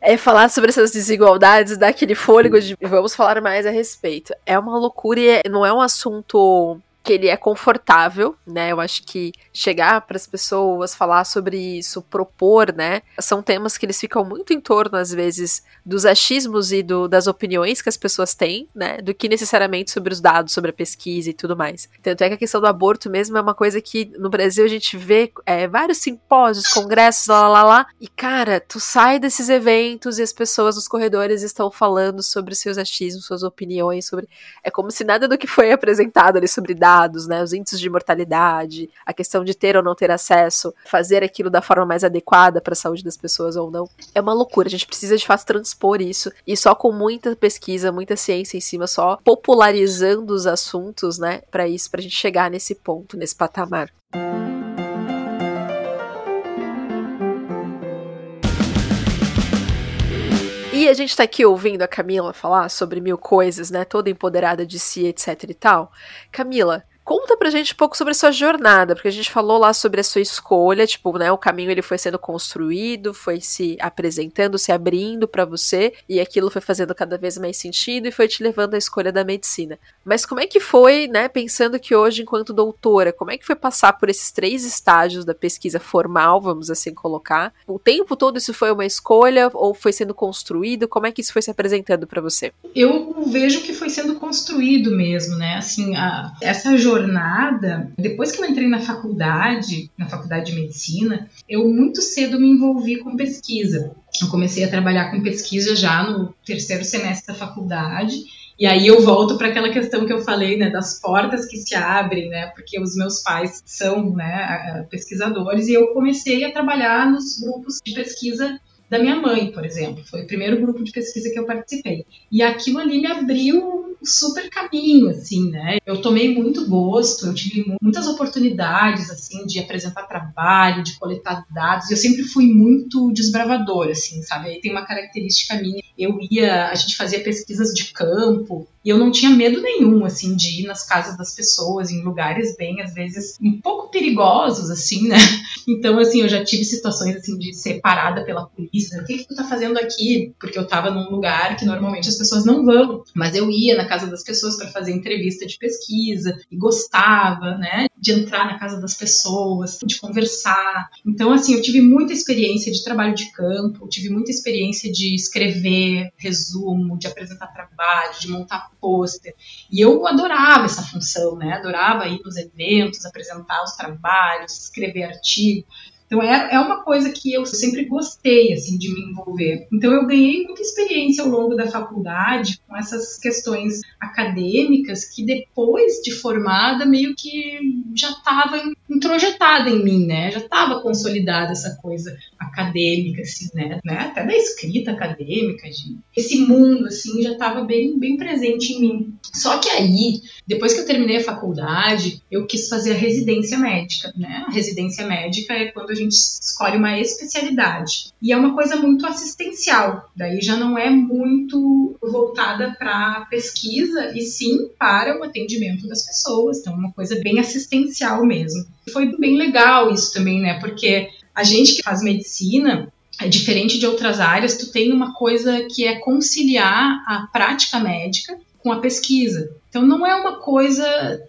é falar sobre essas desigualdades, dar aquele fôlego de vamos falar mais a respeito. É uma loucura e é, não é um assunto que ele é confortável, né? Eu acho que chegar para as pessoas, falar sobre isso, propor, né? São temas que eles ficam muito em torno, às vezes, dos achismos e do, das opiniões que as pessoas têm, né? Do que necessariamente sobre os dados, sobre a pesquisa e tudo mais. Tanto é que a questão do aborto mesmo é uma coisa que no Brasil a gente vê é, vários simpósios, congressos, lá, lá, lá. E, cara, tu sai desses eventos e as pessoas nos corredores estão falando sobre seus achismos, suas opiniões, sobre. É como se nada do que foi apresentado ali sobre dados dados, né, os índices de mortalidade, a questão de ter ou não ter acesso, fazer aquilo da forma mais adequada para a saúde das pessoas ou não, é uma loucura. A gente precisa de fato transpor isso e só com muita pesquisa, muita ciência em cima, só popularizando os assuntos, né, para isso, para a gente chegar nesse ponto, nesse patamar. E a gente tá aqui ouvindo a Camila falar sobre mil coisas, né? Toda empoderada de si, etc e tal. Camila, Conta pra gente um pouco sobre a sua jornada, porque a gente falou lá sobre a sua escolha, tipo, né, o caminho ele foi sendo construído, foi se apresentando, se abrindo para você, e aquilo foi fazendo cada vez mais sentido e foi te levando à escolha da medicina. Mas como é que foi, né, pensando que hoje enquanto doutora, como é que foi passar por esses três estágios da pesquisa formal, vamos assim colocar? O tempo todo isso foi uma escolha ou foi sendo construído? Como é que isso foi se apresentando para você? Eu vejo que foi sendo construído mesmo, né? Assim, a, essa jornada jornada, depois que eu entrei na faculdade, na faculdade de medicina, eu muito cedo me envolvi com pesquisa. Eu comecei a trabalhar com pesquisa já no terceiro semestre da faculdade. E aí eu volto para aquela questão que eu falei, né, das portas que se abrem, né, porque os meus pais são, né, pesquisadores e eu comecei a trabalhar nos grupos de pesquisa da minha mãe, por exemplo. Foi o primeiro grupo de pesquisa que eu participei. E aquilo ali me abriu super caminho, assim, né? Eu tomei muito gosto, eu tive muitas oportunidades, assim, de apresentar trabalho, de coletar dados. Eu sempre fui muito desbravadora, assim, sabe? Aí tem uma característica minha. Eu ia, a gente fazia pesquisas de campo, e eu não tinha medo nenhum, assim, de ir nas casas das pessoas, em lugares bem, às vezes, um pouco perigosos, assim, né? Então, assim, eu já tive situações, assim, de ser parada pela polícia. O que, que tu tá fazendo aqui? Porque eu tava num lugar que normalmente as pessoas não vão. Mas eu ia casa das pessoas para fazer entrevista de pesquisa e gostava, né? De entrar na casa das pessoas, de conversar. Então, assim, eu tive muita experiência de trabalho de campo, tive muita experiência de escrever resumo, de apresentar trabalho, de montar pôster. E eu adorava essa função, né? Adorava ir nos eventos, apresentar os trabalhos, escrever artigo. Então é, é uma coisa que eu sempre gostei assim de me envolver. Então eu ganhei muita experiência ao longo da faculdade com essas questões acadêmicas que depois de formada meio que já estava introjetada em mim, né? Já estava consolidada essa coisa acadêmica, assim, né? né? Até da escrita acadêmica, de... esse mundo, assim, já estava bem, bem presente em mim. Só que aí, depois que eu terminei a faculdade, eu quis fazer a residência médica, né? A residência médica é quando a gente escolhe uma especialidade. E é uma coisa muito assistencial, daí já não é muito voltada para pesquisa, e sim para o atendimento das pessoas. Então, é uma coisa bem assistencial mesmo. Foi bem legal isso também, né? Porque a gente que faz medicina, é diferente de outras áreas, tu tem uma coisa que é conciliar a prática médica com a pesquisa. Então não é uma coisa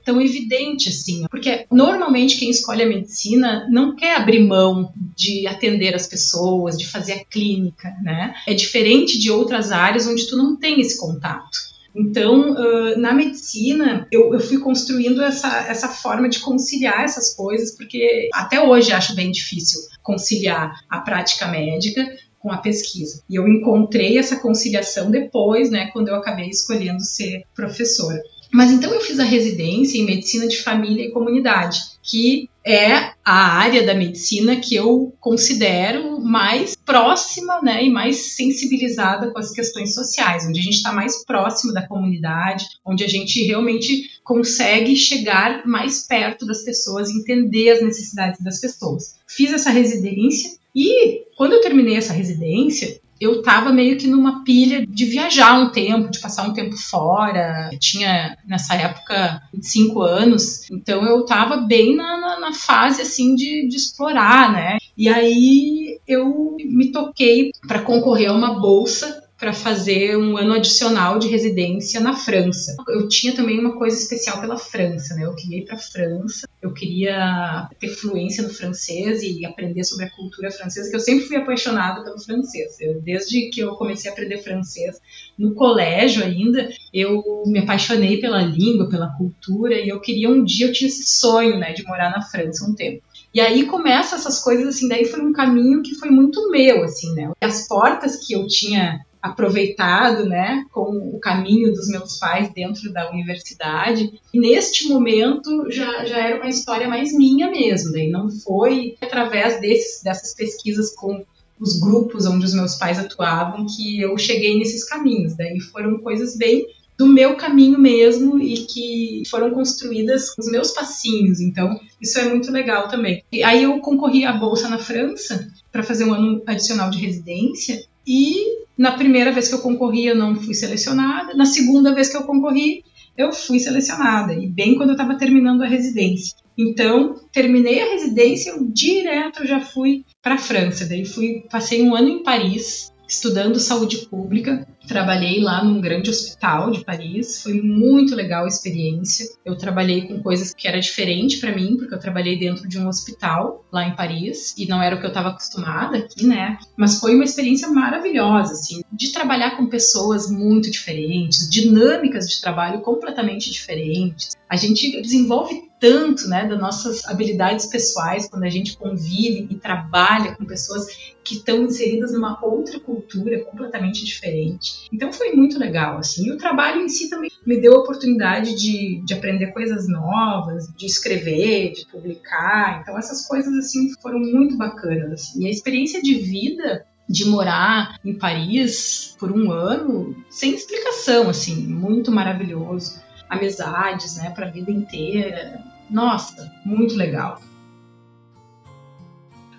tão evidente assim, porque normalmente quem escolhe a medicina não quer abrir mão de atender as pessoas, de fazer a clínica, né? É diferente de outras áreas onde tu não tem esse contato. Então, uh, na medicina, eu, eu, fui construindo essa, essa forma de conciliar essas coisas, porque até hoje acho bem difícil conciliar a prática médica com a pesquisa. E eu encontrei essa conciliação depois, né, quando eu acabei escolhendo ser professora. Mas então eu fiz a residência em medicina de família e comunidade, que é a área da medicina que eu considero mais próxima né, e mais sensibilizada com as questões sociais, onde a gente está mais próximo da comunidade, onde a gente realmente consegue chegar mais perto das pessoas, entender as necessidades das pessoas. Fiz essa residência e quando eu terminei essa residência, eu estava meio que numa pilha de viajar um tempo, de passar um tempo fora. Eu tinha, nessa época, 25 anos, então eu estava bem na, na, na, fase, assim, de, de explorar, né? E aí eu me toquei para concorrer a uma bolsa para fazer um ano adicional de residência na França. Eu tinha também uma coisa especial pela França, né? Eu queria ir para a França, eu queria ter fluência no francês e aprender sobre a cultura francesa, que eu sempre fui apaixonada pelo francês. Eu, desde que eu comecei a aprender francês no colégio ainda, eu me apaixonei pela língua, pela cultura e eu queria um dia eu tinha esse sonho, né, de morar na França um tempo. E aí começa essas coisas assim, daí foi um caminho que foi muito meu, assim, né? As portas que eu tinha aproveitado, né, com o caminho dos meus pais dentro da universidade. E neste momento já, já era uma história mais minha mesmo, daí não foi através desses, dessas pesquisas com os grupos onde os meus pais atuavam que eu cheguei nesses caminhos. Daí foram coisas bem do meu caminho mesmo e que foram construídas com os meus passinhos. Então, isso é muito legal também. E aí eu concorri à bolsa na França para fazer um ano adicional de residência e na primeira vez que eu concorri, eu não fui selecionada. Na segunda vez que eu concorri, eu fui selecionada. E bem quando eu estava terminando a residência. Então, terminei a residência, eu direto já fui para a França. Daí fui, passei um ano em Paris, estudando saúde pública. Trabalhei lá num grande hospital de Paris, foi muito legal a experiência. Eu trabalhei com coisas que era diferente para mim, porque eu trabalhei dentro de um hospital lá em Paris e não era o que eu estava acostumada aqui, né? Mas foi uma experiência maravilhosa, assim, de trabalhar com pessoas muito diferentes, dinâmicas de trabalho completamente diferentes. A gente desenvolve tanto, né, das nossas habilidades pessoais quando a gente convive e trabalha com pessoas que estão inseridas numa outra cultura completamente diferente. Então foi muito legal, assim. E o trabalho em si também me deu a oportunidade de, de aprender coisas novas, de escrever, de publicar. Então essas coisas, assim, foram muito bacanas. Assim. E a experiência de vida de morar em Paris por um ano, sem explicação, assim, muito maravilhoso amizades, né, para a vida inteira. Nossa, muito legal.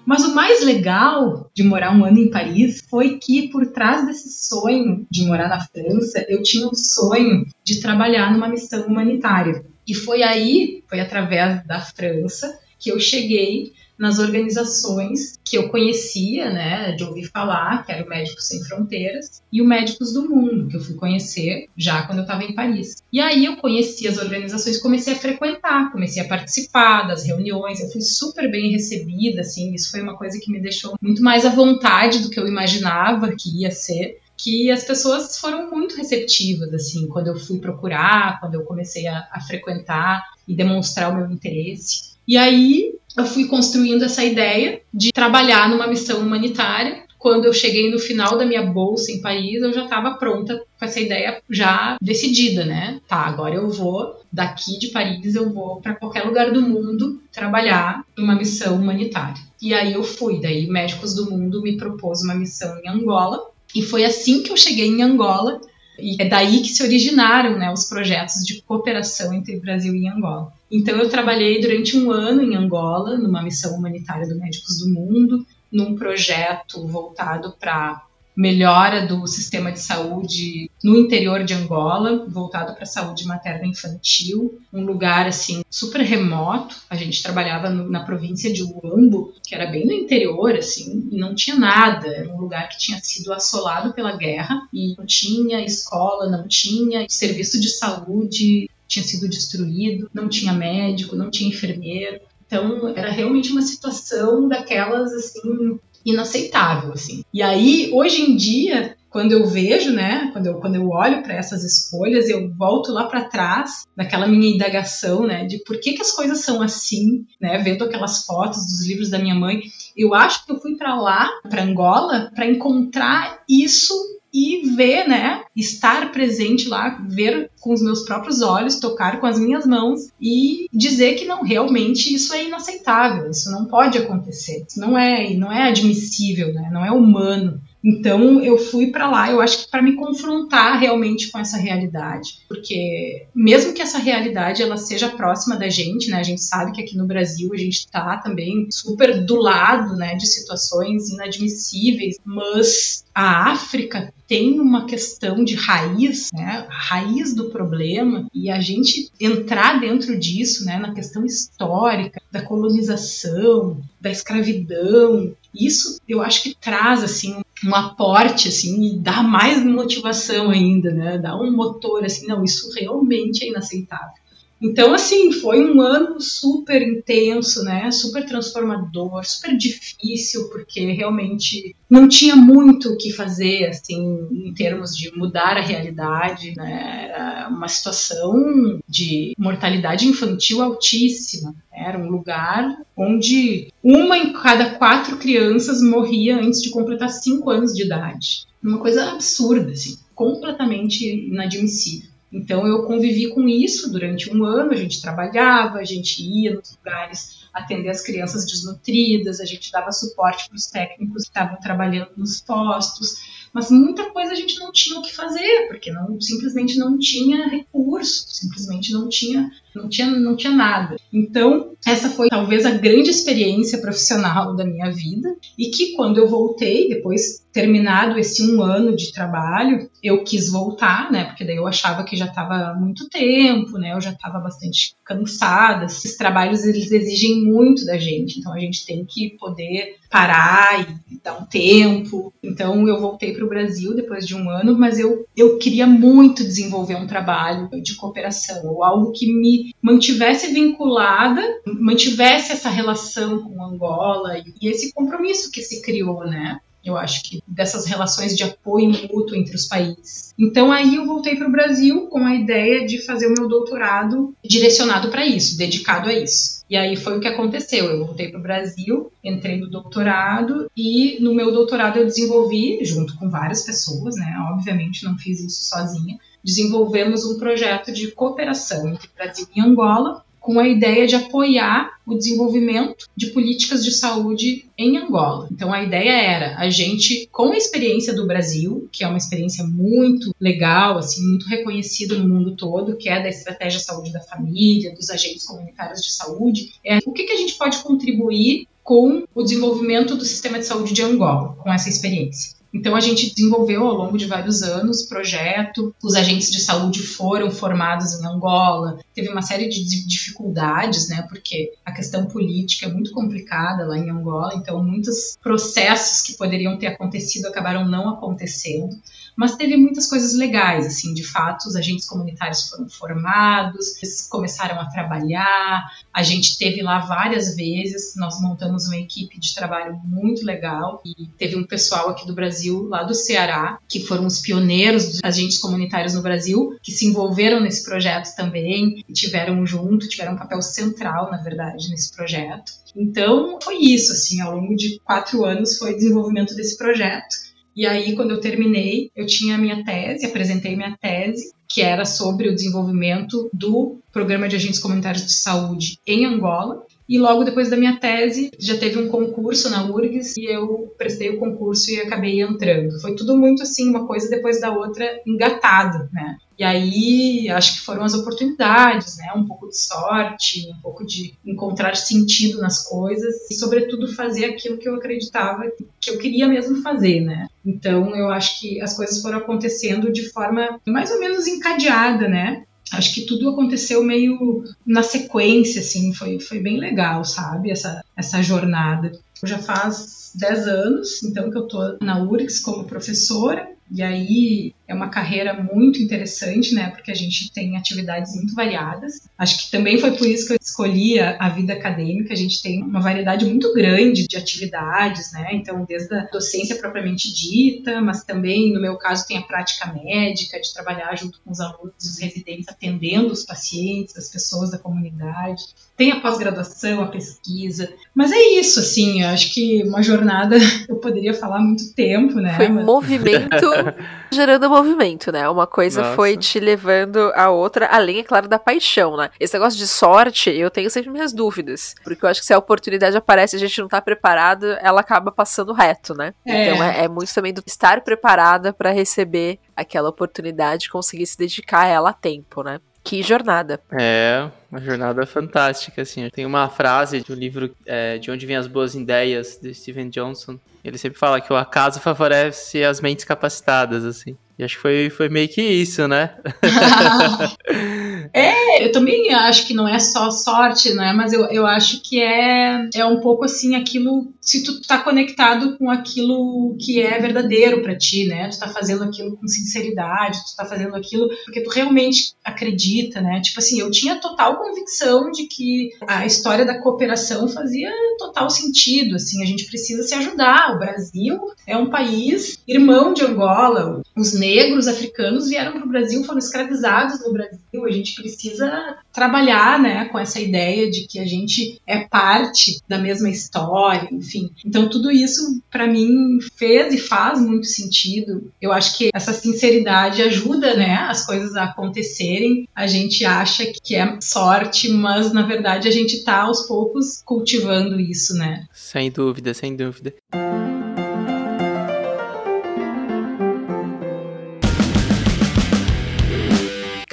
Mas o mais legal de morar um ano em Paris foi que por trás desse sonho de morar na França, eu tinha o sonho de trabalhar numa missão humanitária. E foi aí, foi através da França, que eu cheguei nas organizações que eu conhecia, né, de ouvir falar, que era o Médicos Sem Fronteiras, e o Médicos do Mundo, que eu fui conhecer já quando eu estava em Paris. E aí eu conheci as organizações, comecei a frequentar, comecei a participar das reuniões, eu fui super bem recebida, assim, isso foi uma coisa que me deixou muito mais à vontade do que eu imaginava que ia ser que as pessoas foram muito receptivas, assim, quando eu fui procurar, quando eu comecei a, a frequentar e demonstrar o meu interesse. E aí eu fui construindo essa ideia de trabalhar numa missão humanitária quando eu cheguei no final da minha bolsa em Paris, eu já estava pronta com essa ideia já decidida, né? Tá, agora eu vou daqui de Paris, eu vou para qualquer lugar do mundo trabalhar numa missão humanitária. E aí eu fui, daí Médicos do Mundo me propôs uma missão em Angola, e foi assim que eu cheguei em Angola, e é daí que se originaram né, os projetos de cooperação entre Brasil e Angola. Então eu trabalhei durante um ano em Angola, numa missão humanitária do Médicos do Mundo, num projeto voltado para melhora do sistema de saúde no interior de Angola, voltado para a saúde materna infantil, um lugar assim super remoto. A gente trabalhava no, na província de Uambo, que era bem no interior assim, e não tinha nada. Era um lugar que tinha sido assolado pela guerra e não tinha escola, não tinha serviço de saúde, tinha sido destruído, não tinha médico, não tinha enfermeiro. Então, era realmente uma situação daquelas, assim, inaceitável, assim. E aí, hoje em dia, quando eu vejo, né, quando eu, quando eu olho para essas escolhas, eu volto lá para trás, naquela minha indagação, né, de por que, que as coisas são assim, né, vendo aquelas fotos dos livros da minha mãe, eu acho que eu fui para lá, para Angola, para encontrar isso e ver, né, estar presente lá, ver com os meus próprios olhos, tocar com as minhas mãos e dizer que não, realmente isso é inaceitável, isso não pode acontecer, isso não é, não é admissível, né, não é humano. Então eu fui para lá, eu acho que para me confrontar realmente com essa realidade, porque mesmo que essa realidade ela seja próxima da gente, né? A gente sabe que aqui no Brasil a gente está também super do lado, né, de situações inadmissíveis, mas a África tem uma questão de raiz, né, a raiz do problema, e a gente entrar dentro disso, né, na questão histórica da colonização, da escravidão, isso eu acho que traz assim um aporte assim e dá mais motivação ainda, né? Dá um motor assim, não, isso realmente é inaceitável. Então, assim, foi um ano super intenso, né? Super transformador, super difícil, porque realmente não tinha muito o que fazer, assim, em termos de mudar a realidade, né? Era uma situação de mortalidade infantil altíssima. Era um lugar onde uma em cada quatro crianças morria antes de completar cinco anos de idade. Uma coisa absurda, assim, completamente inadmissível. Então eu convivi com isso durante um ano, a gente trabalhava, a gente ia nos lugares atender as crianças desnutridas, a gente dava suporte para os técnicos que estavam trabalhando nos postos, mas muita coisa a gente não tinha o que fazer, porque não, simplesmente não tinha recurso, simplesmente não tinha, não tinha, não tinha nada. Então, essa foi talvez a grande experiência profissional da minha vida, e que quando eu voltei, depois terminado esse um ano de trabalho, eu quis voltar, né? Porque daí eu achava que já estava muito tempo, né? Eu já estava bastante cansada. Esses trabalhos eles exigem muito da gente, então a gente tem que poder parar e dar um tempo. Então eu voltei para o Brasil depois de um ano, mas eu, eu queria muito desenvolver um trabalho de cooperação ou algo que me mantivesse vinculada, mantivesse essa relação com Angola e esse compromisso que se criou, né? Eu acho que dessas relações de apoio mútuo entre os países. Então aí eu voltei para o Brasil com a ideia de fazer o meu doutorado direcionado para isso, dedicado a isso. E aí foi o que aconteceu. Eu voltei para o Brasil, entrei no doutorado e no meu doutorado eu desenvolvi, junto com várias pessoas, né? Obviamente não fiz isso sozinha. Desenvolvemos um projeto de cooperação entre Brasil e Angola com a ideia de apoiar o desenvolvimento de políticas de saúde em Angola. Então a ideia era a gente, com a experiência do Brasil, que é uma experiência muito legal, assim, muito reconhecida no mundo todo, que é da estratégia saúde da família, dos agentes comunitários de saúde, é o que, que a gente pode contribuir com o desenvolvimento do sistema de saúde de Angola, com essa experiência. Então a gente desenvolveu ao longo de vários anos projeto, os agentes de saúde foram formados em Angola, teve uma série de dificuldades, né, porque a questão política é muito complicada lá em Angola, então muitos processos que poderiam ter acontecido acabaram não acontecendo, mas teve muitas coisas legais, assim, de fato, os agentes comunitários foram formados, eles começaram a trabalhar, a gente teve lá várias vezes, nós montamos uma equipe de trabalho muito legal e teve um pessoal aqui do Brasil, lá do Ceará, que foram os pioneiros dos agentes comunitários no Brasil, que se envolveram nesse projeto também e tiveram junto, tiveram um papel central, na verdade, nesse projeto. Então, foi isso, assim, ao longo de quatro anos foi o desenvolvimento desse projeto. E aí, quando eu terminei, eu tinha a minha tese, apresentei minha tese, que era sobre o desenvolvimento do Programa de Agentes Comunitários de Saúde em Angola. E logo depois da minha tese, já teve um concurso na URGS e eu prestei o concurso e acabei entrando. Foi tudo muito assim, uma coisa depois da outra engatado, né? E aí, acho que foram as oportunidades, né? Um pouco de sorte, um pouco de encontrar sentido nas coisas e, sobretudo, fazer aquilo que eu acreditava que eu queria mesmo fazer, né? Então, eu acho que as coisas foram acontecendo de forma mais ou menos encadeada, né? Acho que tudo aconteceu meio na sequência, assim, foi, foi bem legal, sabe? Essa, essa jornada. Já faz 10 anos, então, que eu tô na URGS como professora, e aí é uma carreira muito interessante, né? Porque a gente tem atividades muito variadas. Acho que também foi por isso que eu escolhi a, vida acadêmica. A gente tem uma variedade muito grande de atividades, né? Então, desde a docência propriamente dita, mas também, no meu caso, tem a prática médica, de trabalhar junto com os alunos e os residentes, atendendo os pacientes, as pessoas da comunidade. Tem a pós-graduação, a pesquisa. Mas é isso, assim, eu acho que uma jornada, eu poderia falar muito tempo, né? Foi mas... movimento gerando movimento, né? Uma coisa Nossa. foi te levando a outra, além, é claro, da paixão, né? Esse negócio de sorte, eu tenho sempre minhas dúvidas. Porque eu acho que se a oportunidade aparece e a gente não tá preparado, ela acaba passando reto, né? É. Então é, é muito também do estar preparada para receber aquela oportunidade e conseguir se dedicar a ela a tempo, né? Que jornada. É, uma jornada fantástica, assim. Tem uma frase do livro é, De Onde Vêm as Boas Ideias, de Steven Johnson. Ele sempre fala que o acaso favorece as mentes capacitadas, assim. E acho que foi, foi meio que isso, né? é, eu também acho que não é só sorte, né? Mas eu, eu acho que é, é um pouco assim aquilo. Se tu tá conectado com aquilo que é verdadeiro para ti, né? Tu tá fazendo aquilo com sinceridade, tu tá fazendo aquilo porque tu realmente acredita, né? Tipo assim, eu tinha total convicção de que a história da cooperação fazia total sentido, assim, a gente precisa se ajudar. O Brasil é um país irmão de Angola. Os negros africanos vieram para o Brasil, foram escravizados no Brasil. A gente precisa trabalhar, né, com essa ideia de que a gente é parte da mesma história, enfim. Então tudo isso para mim fez e faz muito sentido. Eu acho que essa sinceridade ajuda, né, as coisas a acontecerem. A gente acha que é sorte, mas na verdade a gente está aos poucos cultivando isso, né? Sem dúvida, sem dúvida.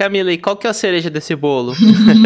Camila, e qual que é a cereja desse bolo?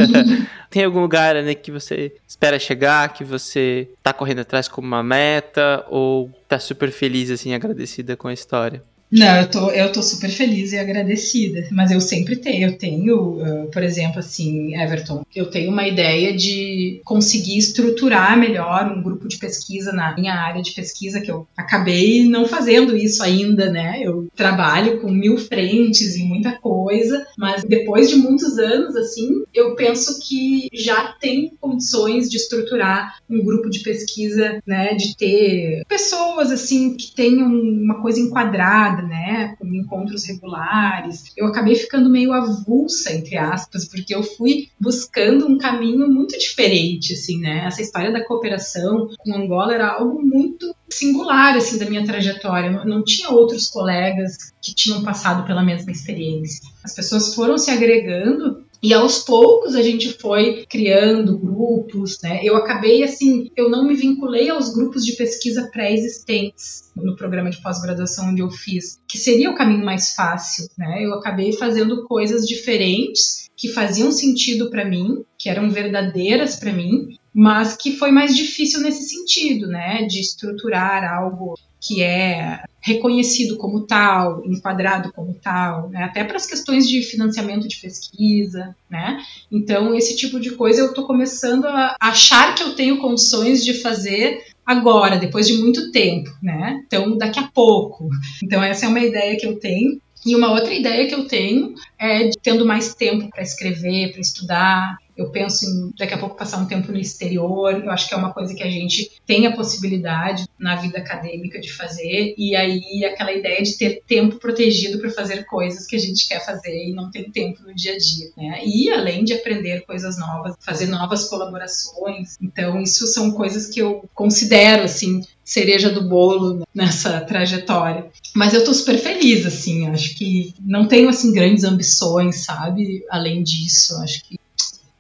Tem algum lugar né, que você espera chegar, que você tá correndo atrás como uma meta, ou tá super feliz, assim, agradecida com a história? Não, eu tô, eu tô super feliz e agradecida, mas eu sempre tenho, eu tenho, uh, por exemplo, assim, Everton, eu tenho uma ideia de conseguir estruturar melhor um grupo de pesquisa na minha área de pesquisa, que eu acabei não fazendo isso ainda, né? Eu trabalho com mil frentes e muita coisa, mas depois de muitos anos, assim, eu penso que já tem condições de estruturar um grupo de pesquisa, né? De ter pessoas, assim, que tenham uma coisa enquadrada né, com encontros regulares. Eu acabei ficando meio avulsa, entre aspas, porque eu fui buscando um caminho muito diferente, assim, né? Essa história da cooperação com Angola era algo muito singular, assim, da minha trajetória. Não, não tinha outros colegas que tinham passado pela mesma experiência. As pessoas foram se agregando e aos poucos a gente foi criando grupos, né? Eu acabei assim, eu não me vinculei aos grupos de pesquisa pré-existentes no programa de pós-graduação onde eu fiz, que seria o caminho mais fácil, né? Eu acabei fazendo coisas diferentes que faziam sentido para mim, que eram verdadeiras para mim, mas que foi mais difícil nesse sentido, né? De estruturar algo que é reconhecido como tal, enquadrado como tal, né? até para as questões de financiamento de pesquisa, né? Então esse tipo de coisa eu estou começando a achar que eu tenho condições de fazer agora, depois de muito tempo, né? Então, daqui a pouco. Então, essa é uma ideia que eu tenho. E uma outra ideia que eu tenho é de tendo mais tempo para escrever, para estudar, eu penso em daqui a pouco passar um tempo no exterior. Eu acho que é uma coisa que a gente tem a possibilidade na vida acadêmica de fazer. E aí aquela ideia de ter tempo protegido para fazer coisas que a gente quer fazer e não tem tempo no dia a dia, né? E além de aprender coisas novas, fazer novas colaborações. Então isso são coisas que eu considero assim cereja do bolo nessa trajetória. Mas eu tô super feliz, assim, acho que não tenho, assim, grandes ambições, sabe? Além disso, acho que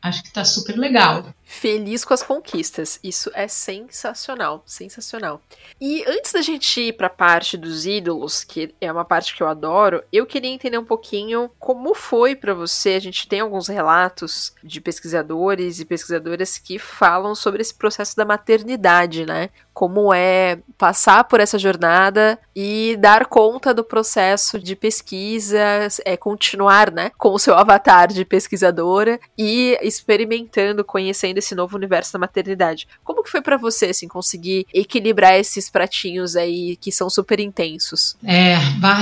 acho que tá super legal. Feliz com as conquistas. Isso é sensacional, sensacional. E antes da gente ir para a parte dos ídolos, que é uma parte que eu adoro, eu queria entender um pouquinho como foi para você. A gente tem alguns relatos de pesquisadores e pesquisadoras que falam sobre esse processo da maternidade, né? Como é passar por essa jornada e dar conta do processo de pesquisa, é continuar, né, com o seu avatar de pesquisadora e experimentando, conhecendo esse novo universo da maternidade. Como que foi para você, assim, conseguir equilibrar esses pratinhos aí que são super intensos? É,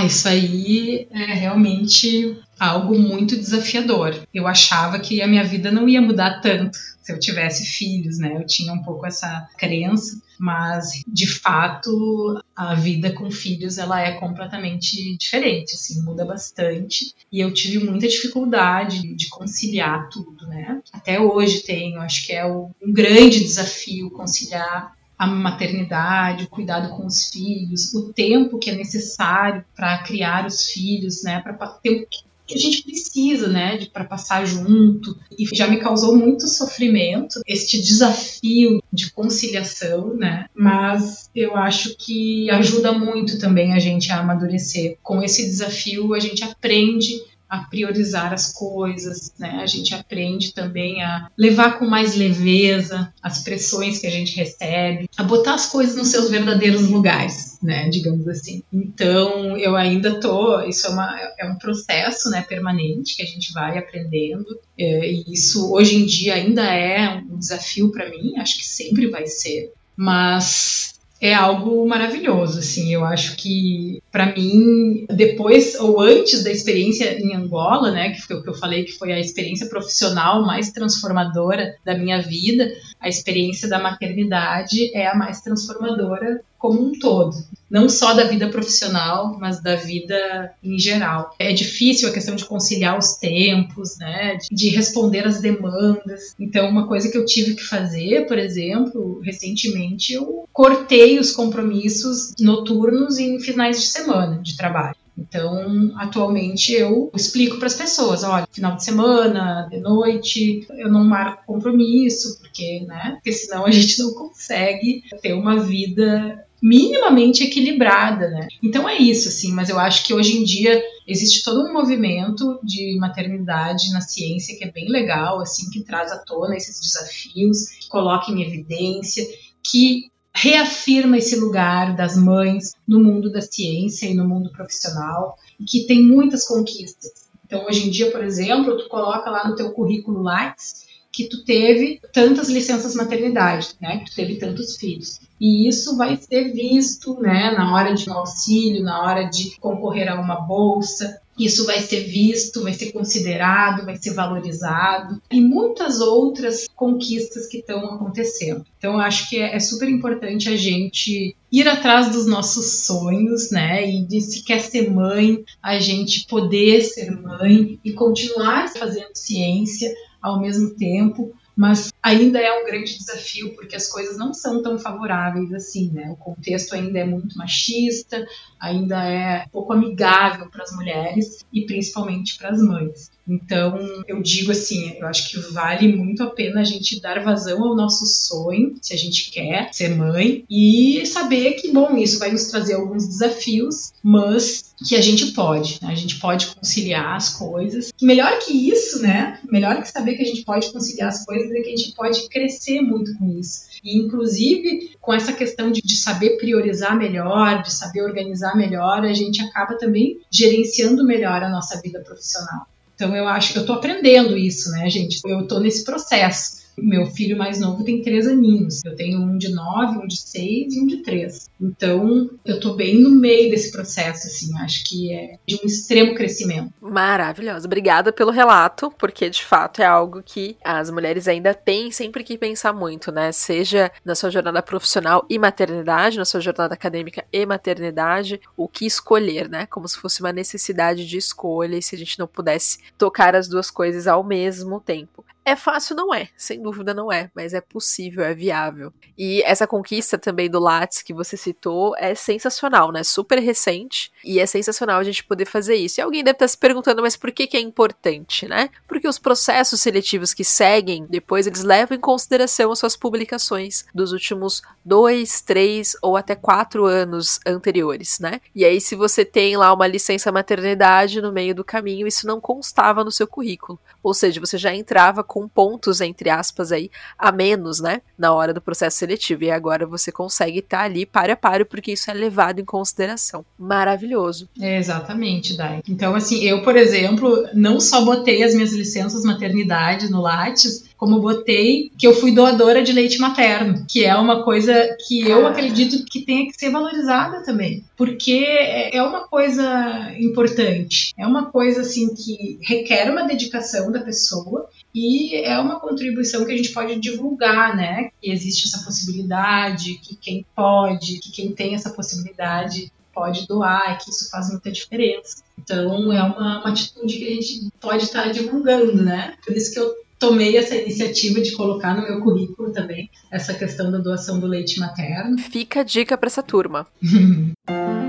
isso aí é realmente algo muito desafiador. Eu achava que a minha vida não ia mudar tanto se eu tivesse filhos, né? Eu tinha um pouco essa crença, mas de fato a vida com filhos ela é completamente diferente, assim, muda bastante. E eu tive muita dificuldade de conciliar tudo, né? Até hoje tenho, acho que é um grande desafio conciliar a maternidade, o cuidado com os filhos, o tempo que é necessário para criar os filhos, né, para ter que a gente precisa, né, para passar junto. E já me causou muito sofrimento este desafio de conciliação, né? Mas eu acho que ajuda muito também a gente a amadurecer. Com esse desafio a gente aprende a priorizar as coisas, né? A gente aprende também a levar com mais leveza as pressões que a gente recebe, a botar as coisas nos seus verdadeiros lugares, né? Digamos assim. Então, eu ainda tô, isso é, uma, é um processo, né? Permanente que a gente vai aprendendo. É, e isso hoje em dia ainda é um desafio para mim. Acho que sempre vai ser. Mas é algo maravilhoso, assim. Eu acho que para mim, depois ou antes da experiência em Angola, né, que foi o que eu falei que foi a experiência profissional mais transformadora da minha vida, a experiência da maternidade é a mais transformadora como um todo, não só da vida profissional, mas da vida em geral. É difícil a questão de conciliar os tempos, né, de responder às demandas. Então, uma coisa que eu tive que fazer, por exemplo, recentemente, eu cortei os compromissos noturnos em finais de semana de trabalho. Então, atualmente eu explico para as pessoas, olha, final de semana, de noite, eu não marco compromisso, porque, né, porque senão a gente não consegue ter uma vida minimamente equilibrada, né? Então é isso, assim, mas eu acho que hoje em dia existe todo um movimento de maternidade na ciência que é bem legal, assim, que traz à tona esses desafios, que coloca em evidência, que reafirma esse lugar das mães no mundo da ciência e no mundo profissional, e que tem muitas conquistas. Então, hoje em dia, por exemplo, tu coloca lá no teu currículo Lattes que tu teve tantas licenças maternidade, né? Que tu teve tantos filhos. E isso vai ser visto, né, na hora de um auxílio, na hora de concorrer a uma bolsa, isso vai ser visto, vai ser considerado, vai ser valorizado e muitas outras conquistas que estão acontecendo. Então, acho que é, é, super importante a gente ir atrás dos nossos sonhos, né? E de se quer ser mãe, a gente poder ser mãe e continuar fazendo ciência ao mesmo tempo, mas ainda é um grande desafio porque as coisas não são tão favoráveis assim, né? O contexto ainda é muito machista, ainda é pouco amigável para as mulheres e principalmente para as mães. Então, eu digo assim, eu acho que vale muito a pena a gente dar vazão ao nosso sonho, se a gente quer ser mãe, e saber que, bom, isso vai nos trazer alguns desafios, mas que a gente pode, né? a gente pode conciliar as coisas. Melhor que isso, né? Melhor que saber que a gente pode conciliar as coisas é que a gente pode crescer muito com isso. E, inclusive, com essa questão de, de saber priorizar melhor, de saber organizar melhor, a gente acaba também gerenciando melhor a nossa vida profissional. Então eu acho que eu estou aprendendo isso, né, gente? Eu estou nesse processo. Meu filho mais novo tem três aninhos. Eu tenho um de nove, um de seis e um de três. Então, eu tô bem no meio desse processo, assim. Acho que é de um extremo crescimento. Maravilhosa. Obrigada pelo relato, porque de fato é algo que as mulheres ainda têm sempre que pensar muito, né? Seja na sua jornada profissional e maternidade, na sua jornada acadêmica e maternidade, o que escolher, né? Como se fosse uma necessidade de escolha e se a gente não pudesse tocar as duas coisas ao mesmo tempo. É fácil, não é, sem dúvida não é, mas é possível, é viável. E essa conquista também do Lattes que você citou é sensacional, né? Super recente e é sensacional a gente poder fazer isso. E alguém deve estar se perguntando, mas por que, que é importante, né? Porque os processos seletivos que seguem, depois eles levam em consideração as suas publicações dos últimos dois, três ou até quatro anos anteriores, né? E aí, se você tem lá uma licença maternidade no meio do caminho, isso não constava no seu currículo. Ou seja, você já entrava com com pontos, entre aspas, aí, a menos, né? Na hora do processo seletivo. E agora você consegue estar tá ali para a páreo, porque isso é levado em consideração. Maravilhoso. É, exatamente, Dai. Então, assim, eu, por exemplo, não só botei as minhas licenças maternidade no Lattes, como botei que eu fui doadora de leite materno, que é uma coisa que eu acredito que tenha que ser valorizada também, porque é uma coisa importante, é uma coisa assim que requer uma dedicação da pessoa e é uma contribuição que a gente pode divulgar, né? Que existe essa possibilidade, que quem pode, que quem tem essa possibilidade pode doar, que isso faz muita diferença. Então é uma, uma atitude que a gente pode estar divulgando, né? Por isso que eu tomei essa iniciativa de colocar no meu currículo também essa questão da doação do leite materno. Fica a dica para essa turma.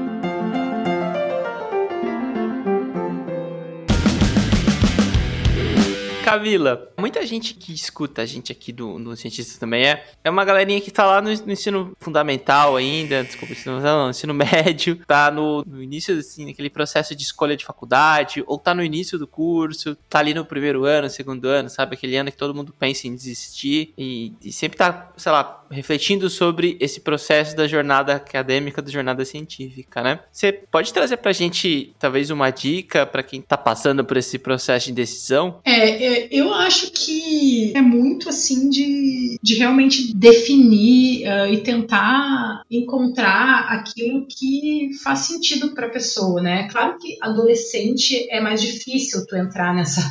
Camila, muita gente que escuta a gente aqui do, do Cientista também é, é uma galerinha que tá lá no, no ensino fundamental ainda, desculpa, ensino, não, ensino médio, tá no, no, início, assim, naquele processo de escolha de faculdade, ou tá no início do curso, tá ali no primeiro ano, segundo ano, sabe? Aquele ano que todo mundo pensa em desistir e, e sempre tá, sei lá, refletindo sobre esse processo da jornada acadêmica, da jornada científica, né? Você pode trazer pra gente, talvez, uma dica para quem tá passando por esse processo de decisão? É, é eu acho que é muito assim de, de realmente definir uh, e tentar encontrar aquilo que faz sentido para a pessoa, né? Claro que adolescente é mais difícil tu entrar nessa,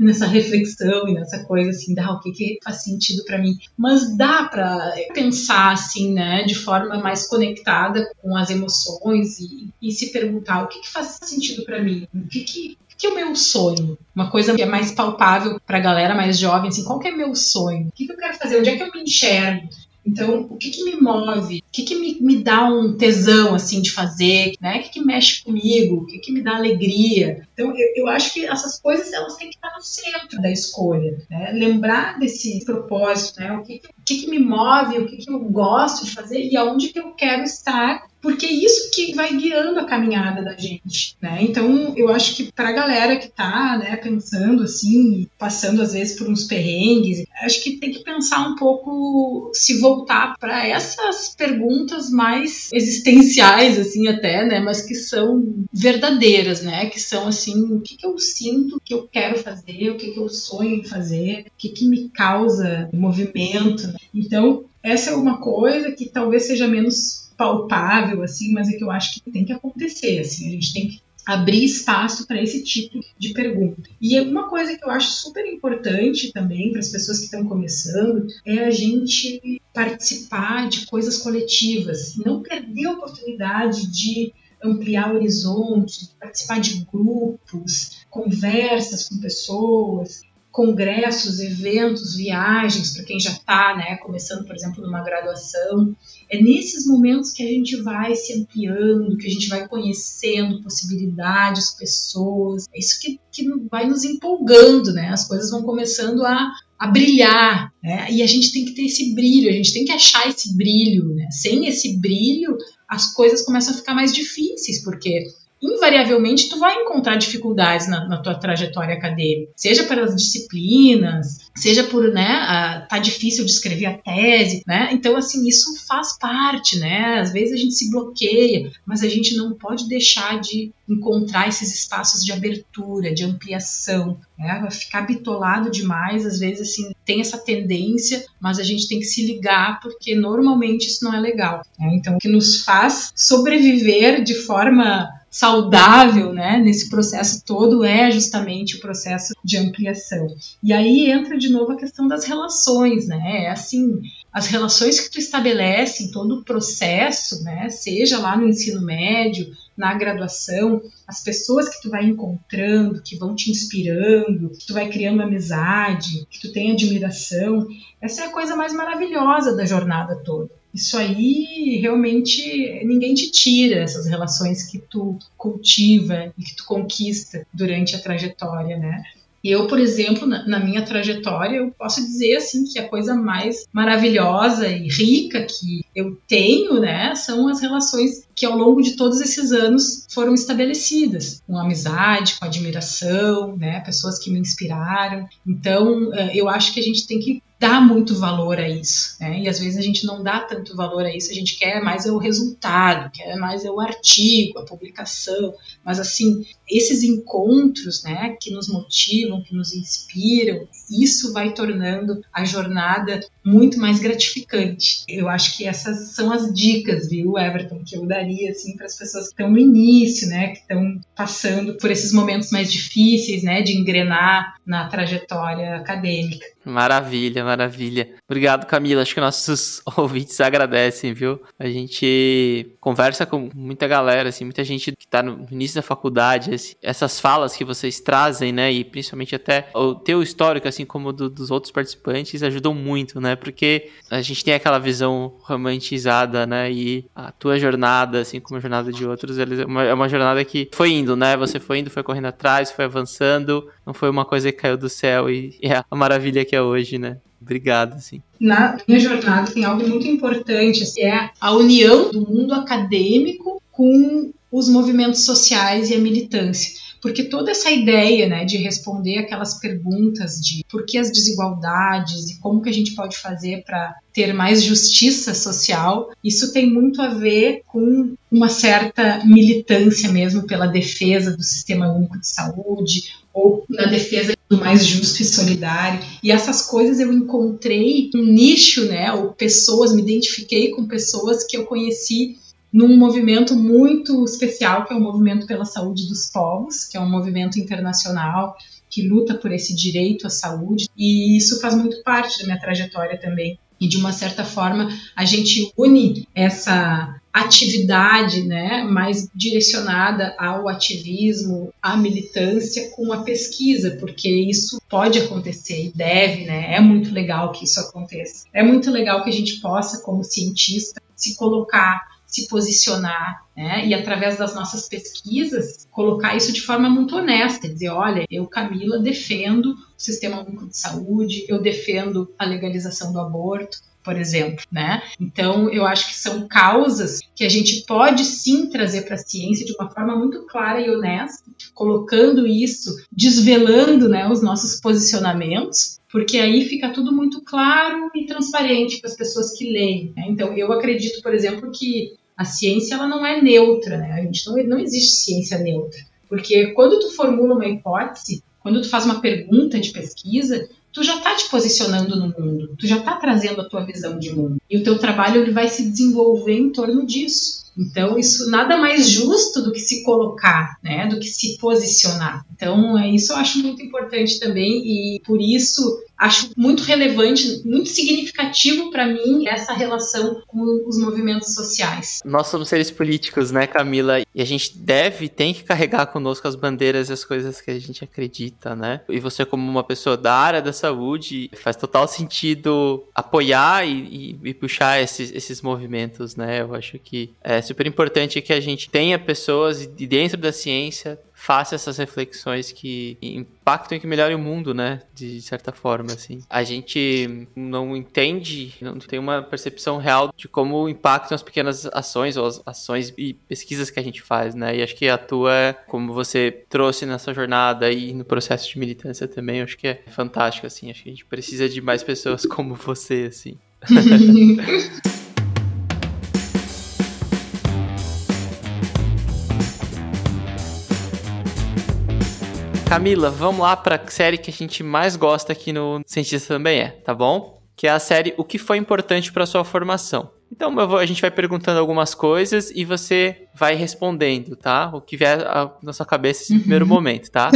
nessa reflexão e nessa coisa assim, da o que, que faz sentido para mim, mas dá para pensar assim, né, de forma mais conectada com as emoções e, e se perguntar o que, que faz sentido para mim, o que, que que é o meu sonho? Uma coisa que é mais palpável para a galera mais jovem, assim, qual que é meu sonho? O que, que eu quero fazer? Onde é que eu me enxergo? Então, o que, que me move? O que, que me, me dá um tesão, assim, de fazer? Né? O que, que mexe comigo? O que, que me dá alegria? Então, eu, eu acho que essas coisas, elas têm que estar no centro da escolha. Né? Lembrar desse propósito, né? O que, que, o que, que me move? O que, que eu gosto de fazer? E aonde que eu quero estar porque é isso que vai guiando a caminhada da gente, né? Então, eu acho que para a galera que tá, né, pensando assim, passando às vezes por uns perrengues, acho que tem que pensar um pouco, se voltar para essas perguntas mais existenciais, assim, até, né, mas que são verdadeiras, né? Que são assim, o que, que eu sinto que eu quero fazer, o que, que eu sonho em fazer, o que, que me causa movimento. Né? Então, essa é uma coisa que talvez seja menos palpável, assim, mas é que eu acho que tem que acontecer, assim, a gente tem que abrir espaço para esse tipo de pergunta. E uma coisa que eu acho super importante também para as pessoas que estão começando é a gente participar de coisas coletivas, não perder a oportunidade de ampliar horizontes, participar de grupos, conversas com pessoas, congressos, eventos, viagens, para quem já está né, começando, por exemplo, numa graduação. É nesses momentos que a gente vai se ampliando, que a gente vai conhecendo possibilidades, pessoas. É isso que, que vai nos empolgando, né? As coisas vão começando a, a brilhar, né? E a gente tem que ter esse brilho, a gente tem que achar esse brilho, né? Sem esse brilho, as coisas começam a ficar mais difíceis, porque invariavelmente tu vai encontrar dificuldades na, na, tua trajetória acadêmica, seja pelas disciplinas, seja por, né, a, tá difícil de escrever a tese, né? Então assim, isso faz parte, né? Às vezes a gente se bloqueia, mas a gente não pode deixar de encontrar esses espaços de abertura, de ampliação, né? Ficar bitolado demais, às vezes assim, tem essa tendência, mas a gente tem que se ligar porque normalmente isso não é legal. Né? Então, o que nos faz sobreviver de forma saudável, né, nesse processo todo é justamente o processo de ampliação. E aí entra de novo a questão das relações, né? É assim, as relações que tu estabelece em todo o processo, né, seja lá no ensino médio, na graduação, as pessoas que tu vai encontrando, que vão te inspirando, que tu vai criando amizade, que tu tem admiração, essa é a coisa mais maravilhosa da jornada toda. Isso aí realmente ninguém te tira essas relações que tu cultiva e que tu conquista durante a trajetória, né? Eu, por exemplo, na, minha trajetória, eu posso dizer assim que a coisa mais maravilhosa e rica que eu tenho, né, são as relações que ao longo de todos esses anos foram estabelecidas, com amizade, com admiração, né, pessoas que me inspiraram. Então, eh, eu acho que a gente tem que dá muito valor a isso, né? E às vezes a gente não dá tanto valor a isso, a gente quer mais é o resultado, quer mais é o artigo, a publicação, mas assim, esses encontros, né, que nos motivam, que nos inspiram, isso vai tornando a jornada muito mais gratificante. Eu acho que essas são as dicas, viu, Everton, que eu daria assim para as pessoas que estão no início, né, que estão passando por esses momentos mais difíceis, né, de engrenar na trajetória acadêmica. Maravilha, maravilha. Obrigado, Camila. Acho que nossos ouvintes agradecem, viu? A gente conversa com muita galera, assim, muita gente que está no início da faculdade, essas falas que vocês trazem, né, e principalmente até o teu histórico, assim como do, dos outros participantes, ajudam muito, né, porque a gente tem aquela visão romantizada, né, e a tua jornada, assim como a jornada de outros, é uma, é uma jornada que foi indo, né, você foi indo, foi correndo atrás, foi avançando, não foi uma coisa que caiu do céu e, e é a maravilha que é hoje, né. Obrigado, assim. Na minha jornada tem algo muito importante, que é a união do mundo acadêmico com os movimentos sociais e a militância. Porque toda essa ideia né, de responder aquelas perguntas de por que as desigualdades e como que a gente pode fazer para ter mais justiça social, isso tem muito a ver com uma certa militância mesmo pela defesa do sistema único de saúde ou na defesa do mais justo e solidário. E essas coisas eu encontrei um nicho, né, ou pessoas, me identifiquei com pessoas que eu conheci num movimento muito especial, que é o Movimento pela Saúde dos Povos, que é um movimento internacional que luta por esse direito à saúde, e isso faz muito parte da minha trajetória também. E de uma certa forma, a gente une essa atividade né, mais direcionada ao ativismo, à militância com a pesquisa, porque isso pode acontecer e deve, né? É muito legal que isso aconteça. É muito legal que a gente possa, como cientista, se colocar se posicionar, né? E através das nossas pesquisas, colocar isso de forma muito honesta, dizer, olha, eu, Camila, defendo o sistema único de saúde, eu defendo a legalização do aborto, por exemplo, né? Então, eu acho que são causas que a gente pode sim trazer para a ciência de uma forma muito clara e honesta, colocando isso, desvelando, né, os nossos posicionamentos, porque aí fica tudo muito claro e transparente para as pessoas que leem. Né? Então, eu acredito, por exemplo, que a ciência ela não é neutra, né? A gente não, não existe ciência neutra, porque quando tu formula uma hipótese, quando tu faz uma pergunta de pesquisa, tu já está te posicionando no mundo, tu já está trazendo a tua visão de mundo e o teu trabalho ele vai se desenvolver em torno disso. Então, isso nada mais justo do que se colocar, né, do que se posicionar. Então, é isso eu acho muito importante também e por isso acho muito relevante, muito significativo para mim essa relação com os movimentos sociais. Nós somos seres políticos, né, Camila? E a gente deve, tem que carregar conosco as bandeiras e as coisas que a gente acredita, né? E você, como uma pessoa da área da saúde, faz total sentido apoiar e, e, e puxar esses, esses movimentos, né? Eu acho que é super importante que a gente tenha pessoas de dentro da ciência faça essas reflexões que impactam e que melhorem o mundo, né? De certa forma, assim. A gente não entende, não tem uma percepção real de como impactam as pequenas ações ou as ações e pesquisas que a gente faz, né? E acho que a tua, como você trouxe nessa jornada e no processo de militância também, acho que é fantástico, assim. Acho que a gente precisa de mais pessoas como você, assim. Camila, vamos lá para a série que a gente mais gosta aqui no Cientista também é, tá bom? Que é a série O que foi importante para sua formação. Então vou, a gente vai perguntando algumas coisas e você vai respondendo, tá? O que vier na sua cabeça nesse primeiro momento, tá?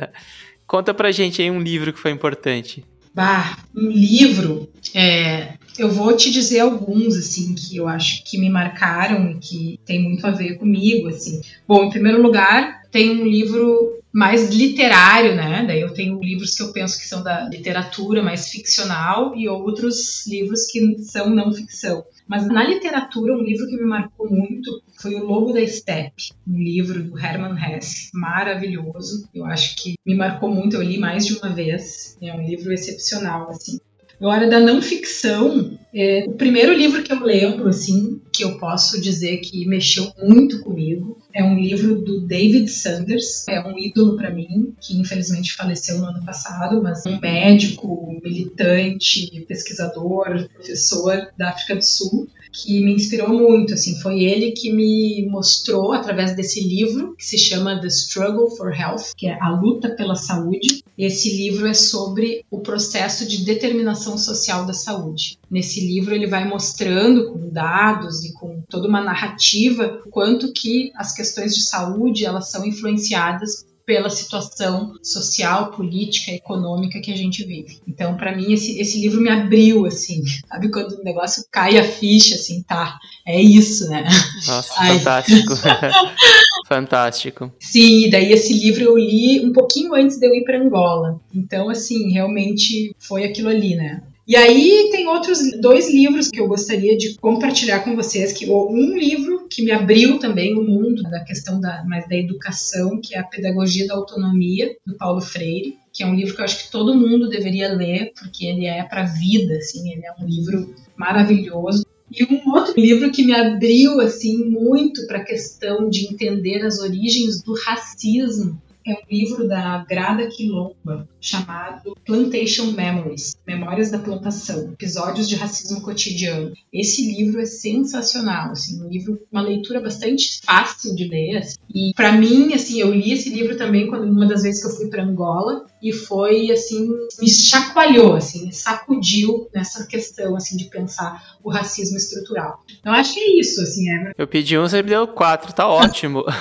Conta pra gente aí um livro que foi importante. Bah, um livro. É, eu vou te dizer alguns, assim, que eu acho que me marcaram e que tem muito a ver comigo, assim. Bom, em primeiro lugar, tem um livro mais literário, né? Daí eu tenho livros que eu penso que são da literatura mais ficcional e outros livros que são não ficção. Mas na literatura, um livro que me marcou muito foi O Lobo da Steppe, um livro do Hermann Hesse, maravilhoso. Eu acho que me marcou muito, eu li mais de uma vez. É um livro excepcional, assim. Agora, da não ficção, é, o primeiro livro que eu lembro, assim, que eu posso dizer que mexeu muito comigo, é um livro do David Sanders. É um ídolo para mim, que infelizmente faleceu no ano passado, mas um médico, militante, pesquisador, professor da África do Sul que me inspirou muito, assim, foi ele que me mostrou através desse livro que se chama The Struggle for Health, que é a luta pela saúde. Esse livro é sobre o processo de determinação social da saúde. Nesse livro ele vai mostrando com dados e com toda uma narrativa o quanto que as questões de saúde elas são influenciadas pela situação social, política, econômica que a gente vive. Então, para mim, esse, esse livro me abriu, assim, sabe quando o negócio cai a ficha, assim, tá, é isso, né? Nossa, Ai. fantástico. fantástico. Sim, e daí esse livro eu li um pouquinho antes de eu ir para Angola. Então, assim, realmente foi aquilo ali, né? E aí tem outros dois livros que eu gostaria de compartilhar com vocês, que um livro que me abriu também o mundo da questão da, mais da educação, que é a Pedagogia da Autonomia, do Paulo Freire, que é um livro que eu acho que todo mundo deveria ler, porque ele é para a vida, assim, ele é um livro maravilhoso. E um outro livro que me abriu assim muito para a questão de entender as origens do racismo é um livro da Grada Quilomba chamado Plantation Memories, Memórias da Plantação, Episódios de Racismo Cotidiano. Esse livro é sensacional, assim, um livro, uma leitura bastante fácil de ler. Assim. E para mim, assim, eu li esse livro também quando uma das vezes que eu fui para Angola e foi assim, me chacoalhou, assim, me sacudiu nessa questão assim de pensar o racismo estrutural. Então acho que é isso, assim, é. Eu pedi um, você me deu quatro, tá ótimo.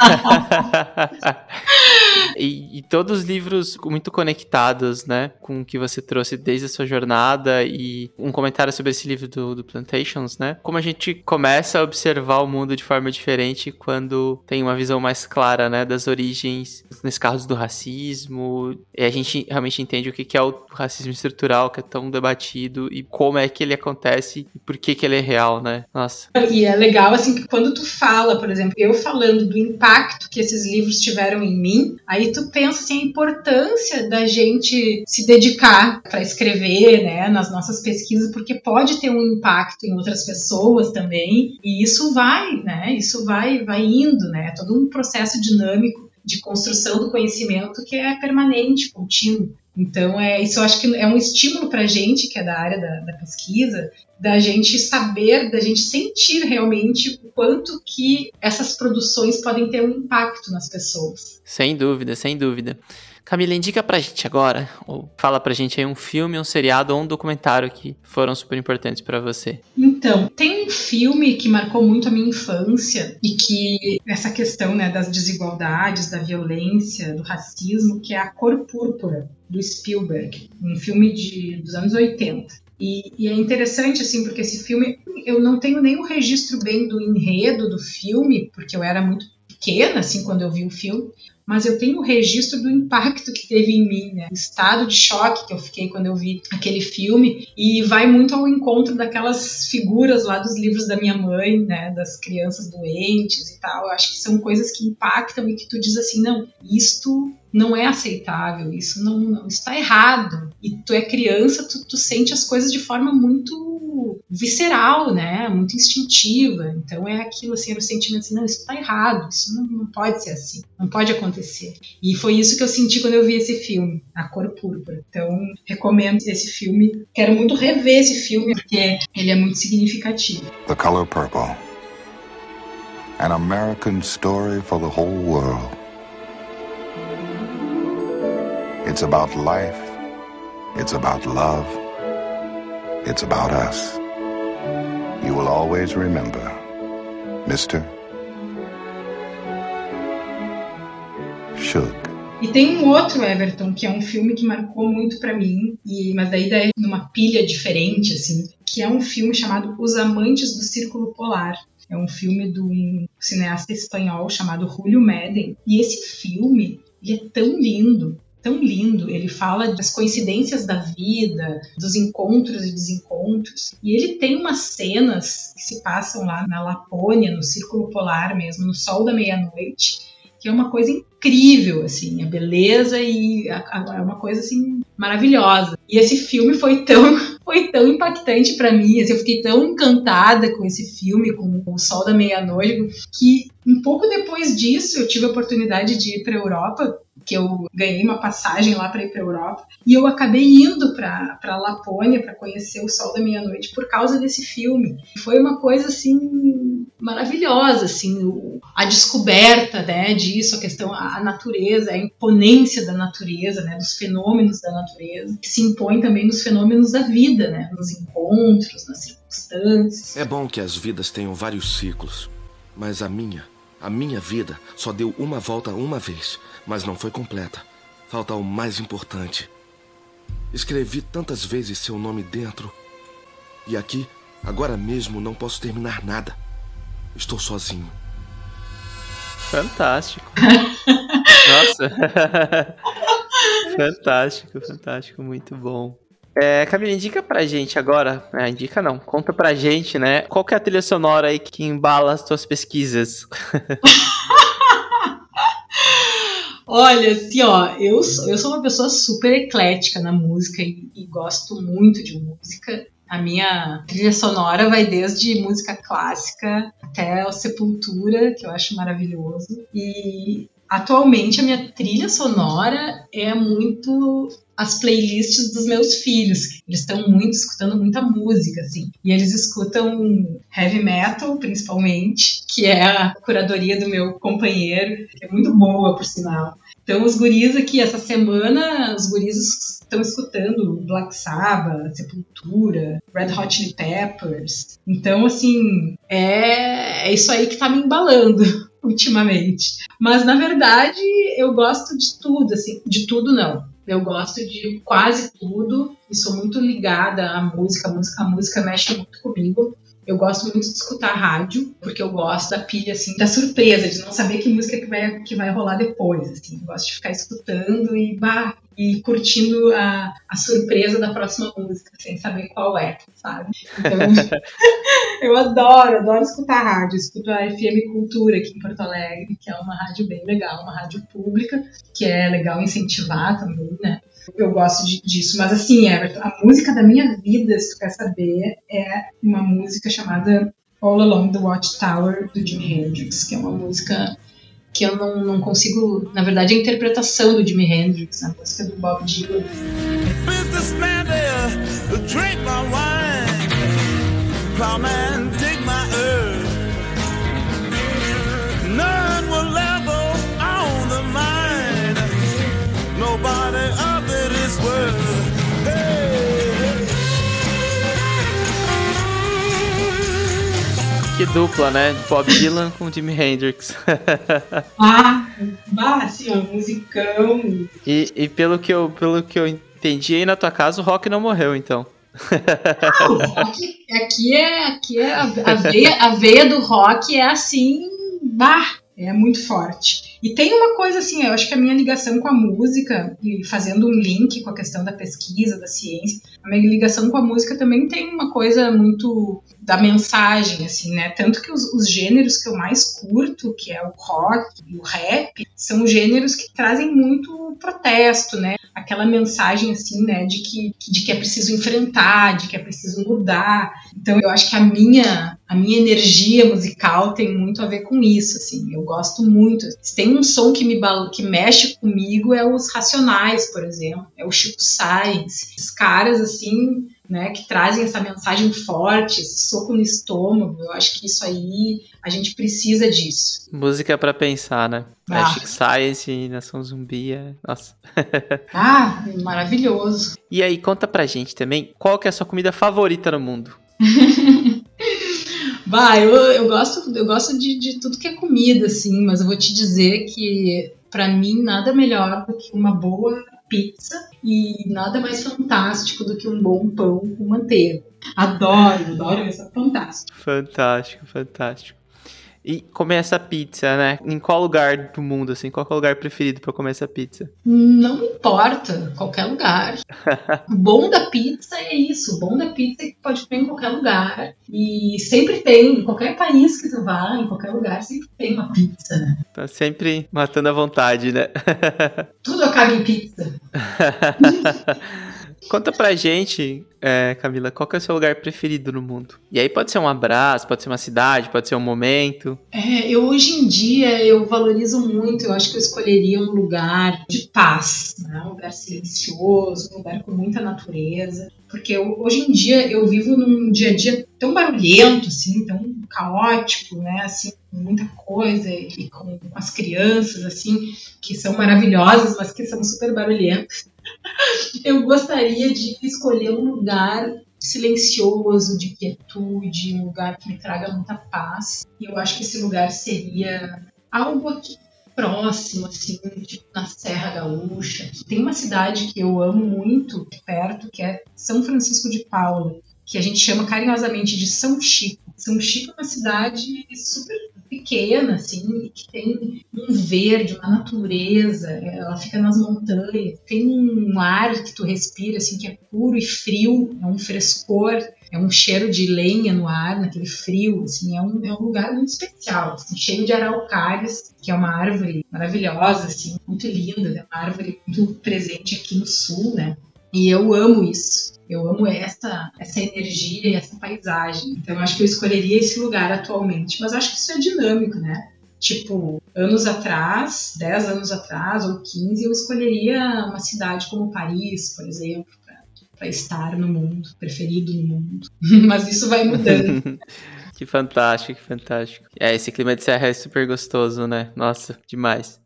E, e, todos os livros muito conectados, né, com o que você trouxe desde a sua jornada e um comentário sobre esse livro do, do Plantations, né? Como a gente começa a observar o mundo de forma diferente quando tem uma visão mais clara, né, das origens, nesse caso do racismo, e a gente realmente entende o que é o racismo estrutural, que é tão debatido e como é que ele acontece e por que que ele é real, né? Nossa. E é legal assim que quando tu fala, por exemplo, eu falando do impacto que esses livros tiveram em mim, aí Aí tu pensa assim, a importância da gente se dedicar para escrever, né, nas nossas pesquisas, porque pode ter um impacto em outras pessoas também, e isso vai, né, isso vai, vai indo, né, todo um processo dinâmico de construção do conhecimento que é permanente, contínuo. Então, é, isso eu acho que é um estímulo para a gente, que é da área da, da, pesquisa, da gente saber, da gente sentir realmente o quanto que essas produções podem ter um impacto nas pessoas. Sem dúvida, sem dúvida. Camila, indica pra gente agora, ou fala pra gente aí um filme, um seriado ou um documentário que foram super importantes para você. Então, tem um filme que marcou muito a minha infância e que essa questão né, das desigualdades, da violência, do racismo, que é A Cor Púrpura, do Spielberg, um filme de, dos anos 80. E, e, é interessante, assim, porque esse filme, eu não tenho nenhum registro bem do enredo do filme, porque eu era muito pequena, assim, quando eu vi o filme, mas eu tenho o registro do impacto que teve em mim, né? O estado de choque que eu fiquei quando eu vi aquele filme e vai muito ao encontro daquelas figuras lá dos livros da minha mãe, né? Das crianças doentes e tal. Eu acho que são coisas que impactam e que tu diz assim, não, isto não é aceitável, isso não, não está errado. E tu é criança, tu, tu sente as coisas de forma muito visceral, né? Muito instintiva. Então é aquilo assim, era o sentimento assim, não, isso está errado, isso não, não pode ser assim, não pode acontecer. E foi isso que eu senti quando eu vi esse filme, A Cor Púrpura. Então recomendo esse filme. Quero muito rever esse filme porque ele é muito significativo. The Color Purple. An American story for the whole world. It's about life. It's about love. It's about us. You will always remember, Mr. Shook. E tem um outro Everton que é um filme que marcou muito para mim, e mas daí daí numa pilha diferente assim, que é um filme chamado Os Amantes do Círculo Polar. É um filme de um cineasta espanhol chamado Julio Medem. E esse filme, ele é tão lindo, tão lindo. Ele fala das coincidências da vida, dos encontros e desencontros. E ele tem umas cenas que se passam lá na Lapônia, no Círculo Polar mesmo, no sol da meia-noite, que é uma coisa incrível, assim, a beleza e é uma coisa assim maravilhosa. E esse filme foi tão foi tão impactante para mim, assim, eu fiquei tão encantada com esse filme, com o Sol da Meia-Noite, que um pouco depois disso eu tive a oportunidade de ir para Europa que eu ganhei uma passagem lá para ir para Europa e eu acabei indo para Lapônia para conhecer o Sol da Meia-Noite por causa desse filme. Foi uma coisa assim maravilhosa, assim, a descoberta, né, disso, a questão a natureza, a imponência da natureza, né, dos fenômenos da natureza, que se impõe também nos fenômenos da vida, né, nos encontros, nas circunstâncias. É bom que as vidas tenham vários ciclos, mas a minha, a minha vida só deu uma volta uma vez mas não foi completa. Falta o mais importante. Escrevi tantas vezes seu nome dentro. E aqui, agora mesmo, não posso terminar nada. Estou sozinho. Fantástico. Nossa. fantástico, fantástico, muito bom. É, Camila, indica pra gente agora, é, indica não, conta pra gente, né, qual que é a trilha sonora aí que embala as tuas pesquisas? Olha, assim, ó, eu sou, eu sou uma pessoa super eclética na música e, e gosto muito de música. A minha trilha sonora vai desde música clássica até a Sepultura, que eu acho maravilhoso. E atualmente a minha trilha sonora é muito as playlists dos meus filhos. Eles estão muito escutando muita música, assim. E eles escutam heavy metal, principalmente, que é a curadoria do meu companheiro, que é muito boa, por sinal. Então, os guris aqui, essa semana, os guris estão escutando Black Sabbath, Sepultura, Red Hot Chili Peppers. Então, assim, é, é isso aí que tá me embalando ultimamente. Mas, na verdade, eu gosto de tudo, assim, de tudo não eu gosto de quase tudo e sou muito ligada à música. A música, a música mexe muito comigo. Eu gosto muito de escutar rádio, porque eu gosto da pilha, assim, da surpresa, de não saber que música que vai, que vai rolar depois, assim. Eu gosto de ficar escutando e, bah, e curtindo a, a surpresa da próxima música, sem saber qual é, sabe? Então, eu adoro, adoro escutar rádio. Escuto a FM Cultura aqui em Porto Alegre, que é uma rádio bem legal, uma rádio pública, que é legal incentivar também, né? Eu gosto de, disso. Mas assim, Everton, a música da minha vida, se tu quer saber, é uma música chamada All Along the Watchtower, do Jimi Hendrix, que é uma música que eu não, não consigo. Na verdade, a interpretação do Jimi Hendrix, a música do Bob Dylan. Businessman there, my wine, dupla, né? Bob Dylan com Jimi Hendrix. ah, assim, ó, musicão. E, e pelo, que eu, pelo que eu entendi aí na tua casa, o rock não morreu, então. Ah, o rock aqui é, aqui é a, a, veia, a veia do rock é assim, bah, É muito forte. E tem uma coisa assim, eu acho que a minha ligação com a música, e fazendo um link com a questão da pesquisa, da ciência, a minha ligação com a música também tem uma coisa muito da mensagem, assim, né? Tanto que os, os gêneros que eu mais curto, que é o rock e o rap, são gêneros que trazem muito protesto, né? Aquela mensagem, assim, né, de que, de que é preciso enfrentar, de que é preciso mudar. Então, eu acho que a minha a minha energia musical tem muito a ver com isso, assim. Eu gosto muito. Se tem um som que me que mexe comigo é os Racionais, por exemplo, é o Chico Sainz. Os caras assim, né, que trazem essa mensagem forte, esse soco no estômago. Eu acho que isso aí a gente precisa disso. Música para pensar, né? É, ah. É Chico Science e Nação Zumbi, é... nossa. ah, maravilhoso. E aí, conta pra gente também, qual que é a sua comida favorita no mundo? Bah, eu, eu gosto, eu gosto de, de tudo que é comida, assim, mas eu vou te dizer que para mim nada melhor do que uma boa pizza e nada mais fantástico do que um bom pão com manteiga. Adoro, adoro isso, é fantástico. Fantástico, fantástico. E comer essa pizza, né? Em qual lugar do mundo, assim? Qual é o lugar preferido para comer essa pizza? Não importa, qualquer lugar. o bom da pizza é isso. O bom da pizza é que pode comer em qualquer lugar. E sempre tem, em qualquer país que tu vá, em qualquer lugar, sempre tem uma pizza, né? Tá sempre matando a vontade, né? Tudo acaba em pizza. Conta pra gente, é, Camila, qual é o seu lugar preferido no mundo? E aí pode ser um abraço, pode ser uma cidade, pode ser um momento. É, eu hoje em dia eu valorizo muito, eu acho que eu escolheria um lugar de paz, né? um lugar silencioso, um lugar com muita natureza. Porque eu, hoje em dia eu vivo num dia a dia tão barulhento, assim, tão caótico, né? Assim, com muita coisa e com, com as crianças, assim, que são maravilhosas, mas que são super barulhentas eu gostaria de escolher um lugar silencioso, de quietude, um lugar que me traga muita paz. E eu acho que esse lugar seria algo aqui próximo, assim, tipo na Serra Gaúcha. Tem uma cidade que eu amo muito perto, que é São Francisco de Paula, que a gente chama carinhosamente de São Chico. São Chico é uma cidade super pequena, assim, que tem um verde, uma natureza, ela fica nas montanhas, tem um ar que tu respira, assim, que é puro e frio, é um frescor, é um cheiro de lenha no ar, naquele frio, assim, é um, é um lugar muito especial, assim, cheio de araucárias, que é uma árvore maravilhosa, assim, muito linda, é uma árvore muito presente aqui no sul, né, e eu amo isso. Eu amo essa, essa energia e essa paisagem. Então, eu acho que eu escolheria esse lugar atualmente. Mas acho que isso é dinâmico, né? Tipo, anos atrás, 10 anos atrás ou 15, eu escolheria uma cidade como Paris, por exemplo, para estar no mundo, preferido no mundo. Mas isso vai mudando. que fantástico, que fantástico. É, esse clima de serra é super gostoso, né? Nossa, demais.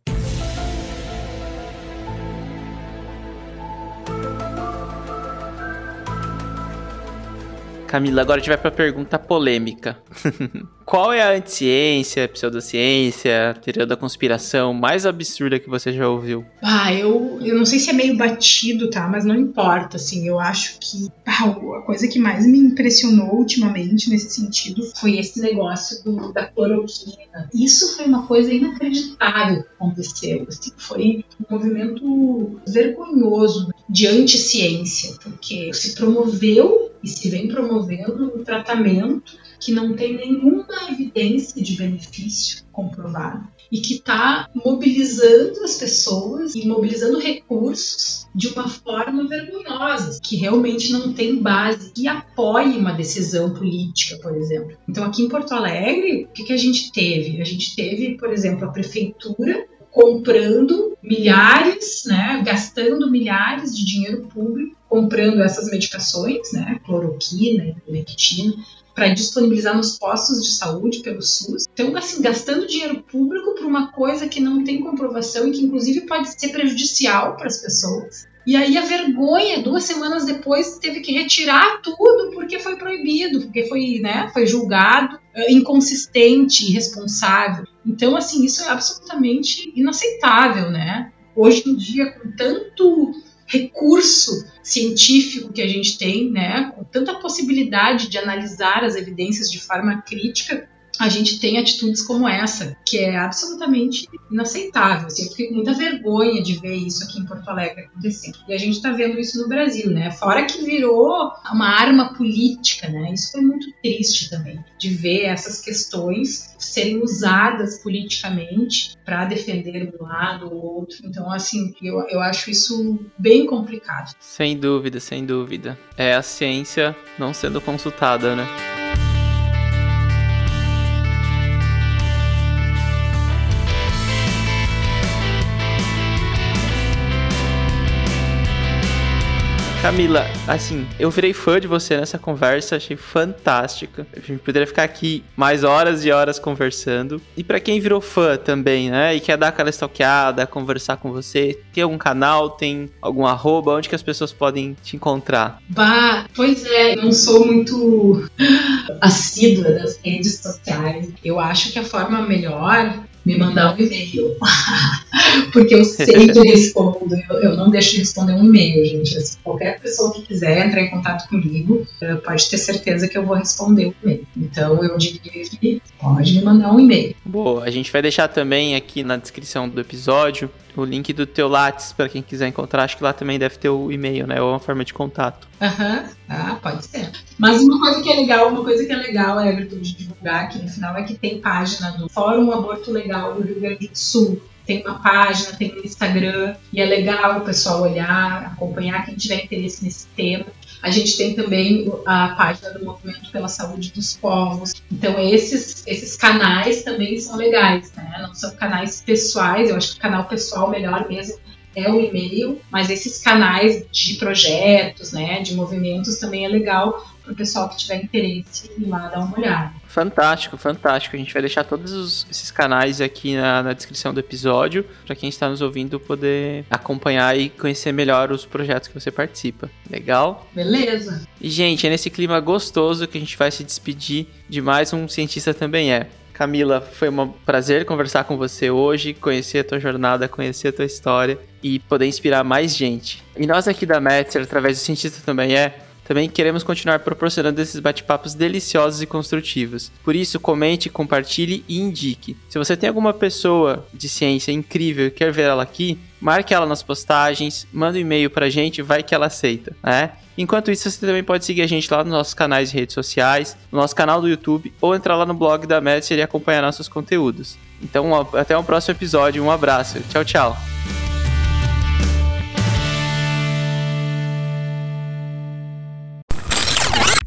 Camila, agora a gente vai pra pergunta polêmica. Qual é a anticiência, pseudociência, teoria da conspiração mais absurda que você já ouviu? Ah, eu, eu não sei se é meio batido, tá? Mas não importa, assim. Eu acho que ah, a coisa que mais me impressionou ultimamente nesse sentido foi esse negócio do, da cloroquina. Isso foi uma coisa inacreditável que aconteceu. Assim, foi um movimento vergonhoso de anti-ciência, porque se promoveu e se vem promovendo um tratamento que não tem nenhuma evidência de benefício comprovado e que está mobilizando as pessoas e mobilizando recursos de uma forma vergonhosa, que realmente não tem base e apoie uma decisão política, por exemplo. Então, aqui em Porto Alegre, o que, que a gente teve? A gente teve, por exemplo, a prefeitura comprando milhares, né, gastando milhares de dinheiro público comprando essas medicações, né, cloroquina, ivermectina, para disponibilizar nos postos de saúde pelo SUS. Então, assim, gastando dinheiro público por uma coisa que não tem comprovação e que, inclusive, pode ser prejudicial para as pessoas. E aí a vergonha, duas semanas depois, teve que retirar tudo porque foi proibido, porque foi, né, foi julgado uh, inconsistente, irresponsável. Então, assim, isso é absolutamente inaceitável, né? Hoje em dia, com tanto recurso científico que a gente tem, né, com tanta possibilidade de analisar as evidências de forma crítica, a gente tem atitudes como essa, que é absolutamente inaceitável. Assim, eu fiquei com muita vergonha de ver isso aqui em Porto Alegre acontecendo. E a gente está vendo isso no Brasil, né? Fora que virou uma arma política, né? Isso foi muito triste também, de ver essas questões serem usadas politicamente para defender um lado ou outro. Então, assim, eu, eu acho isso bem complicado. Sem dúvida, sem dúvida. É a ciência não sendo consultada, né? Camila, assim, eu virei fã de você nessa conversa, achei fantástica. A gente poderia ficar aqui mais horas e horas conversando. E para quem virou fã também, né, e quer dar aquela stalkeada, conversar com você, tem algum canal, tem algum arroba, onde que as pessoas podem te encontrar? Bah, pois é, eu não sou muito assídua das redes sociais. Eu acho que a forma melhor me mandar um e-mail. Porque eu sei que respondo, eu, eu, não deixo de responder um e-mail, gente. Assim, qualquer pessoa que quiser entrar em contato comigo, eh, pode ter certeza que eu vou responder o e-mail. Então eu diria que pode me mandar um e-mail. Boa, a gente vai deixar também aqui na descrição do episódio o link do teu Lattes para quem quiser encontrar. Acho que lá também deve ter o e-mail, né? Ou uma forma de contato. Aham, uhum. ah, pode ser. Mas uma coisa que é legal, uma coisa que é legal, Everton, de divulgar aqui no final é que tem página do Fórum Aborto Legal do Rio Grande do Sul. Tem uma página, tem um Instagram, e é legal o pessoal olhar, acompanhar quem tiver interesse nesse tema. A gente tem também a página do Movimento pela Saúde dos Povos. Então, esses, esses canais também são legais, né? Não são canais pessoais, eu acho que o canal pessoal melhor mesmo é o e-mail, mas esses canais de projetos, né, de movimentos também é legal para o pessoal que tiver interesse ir lá dar uma olhada. Fantástico, fantástico. A gente vai deixar todos os, esses canais aqui na, na descrição do episódio para quem está nos ouvindo poder acompanhar e conhecer melhor os projetos que você participa. Legal? Beleza. E, gente, é nesse clima gostoso que a gente vai se despedir de mais um Cientista Também É. Camila, foi um prazer conversar com você hoje, conhecer a tua jornada, conhecer a tua história e poder inspirar mais gente. E nós aqui da Metzer, através do Cientista Também É, também queremos continuar proporcionando esses bate-papos deliciosos e construtivos. Por isso, comente, compartilhe e indique. Se você tem alguma pessoa de ciência incrível e quer ver ela aqui, marque ela nas postagens, manda um e-mail pra gente, vai que ela aceita, né? Enquanto isso, você também pode seguir a gente lá nos nossos canais de redes sociais, no nosso canal do YouTube ou entrar lá no blog da Messer e acompanhar nossos conteúdos. Então, até o próximo episódio. Um abraço. Tchau, tchau.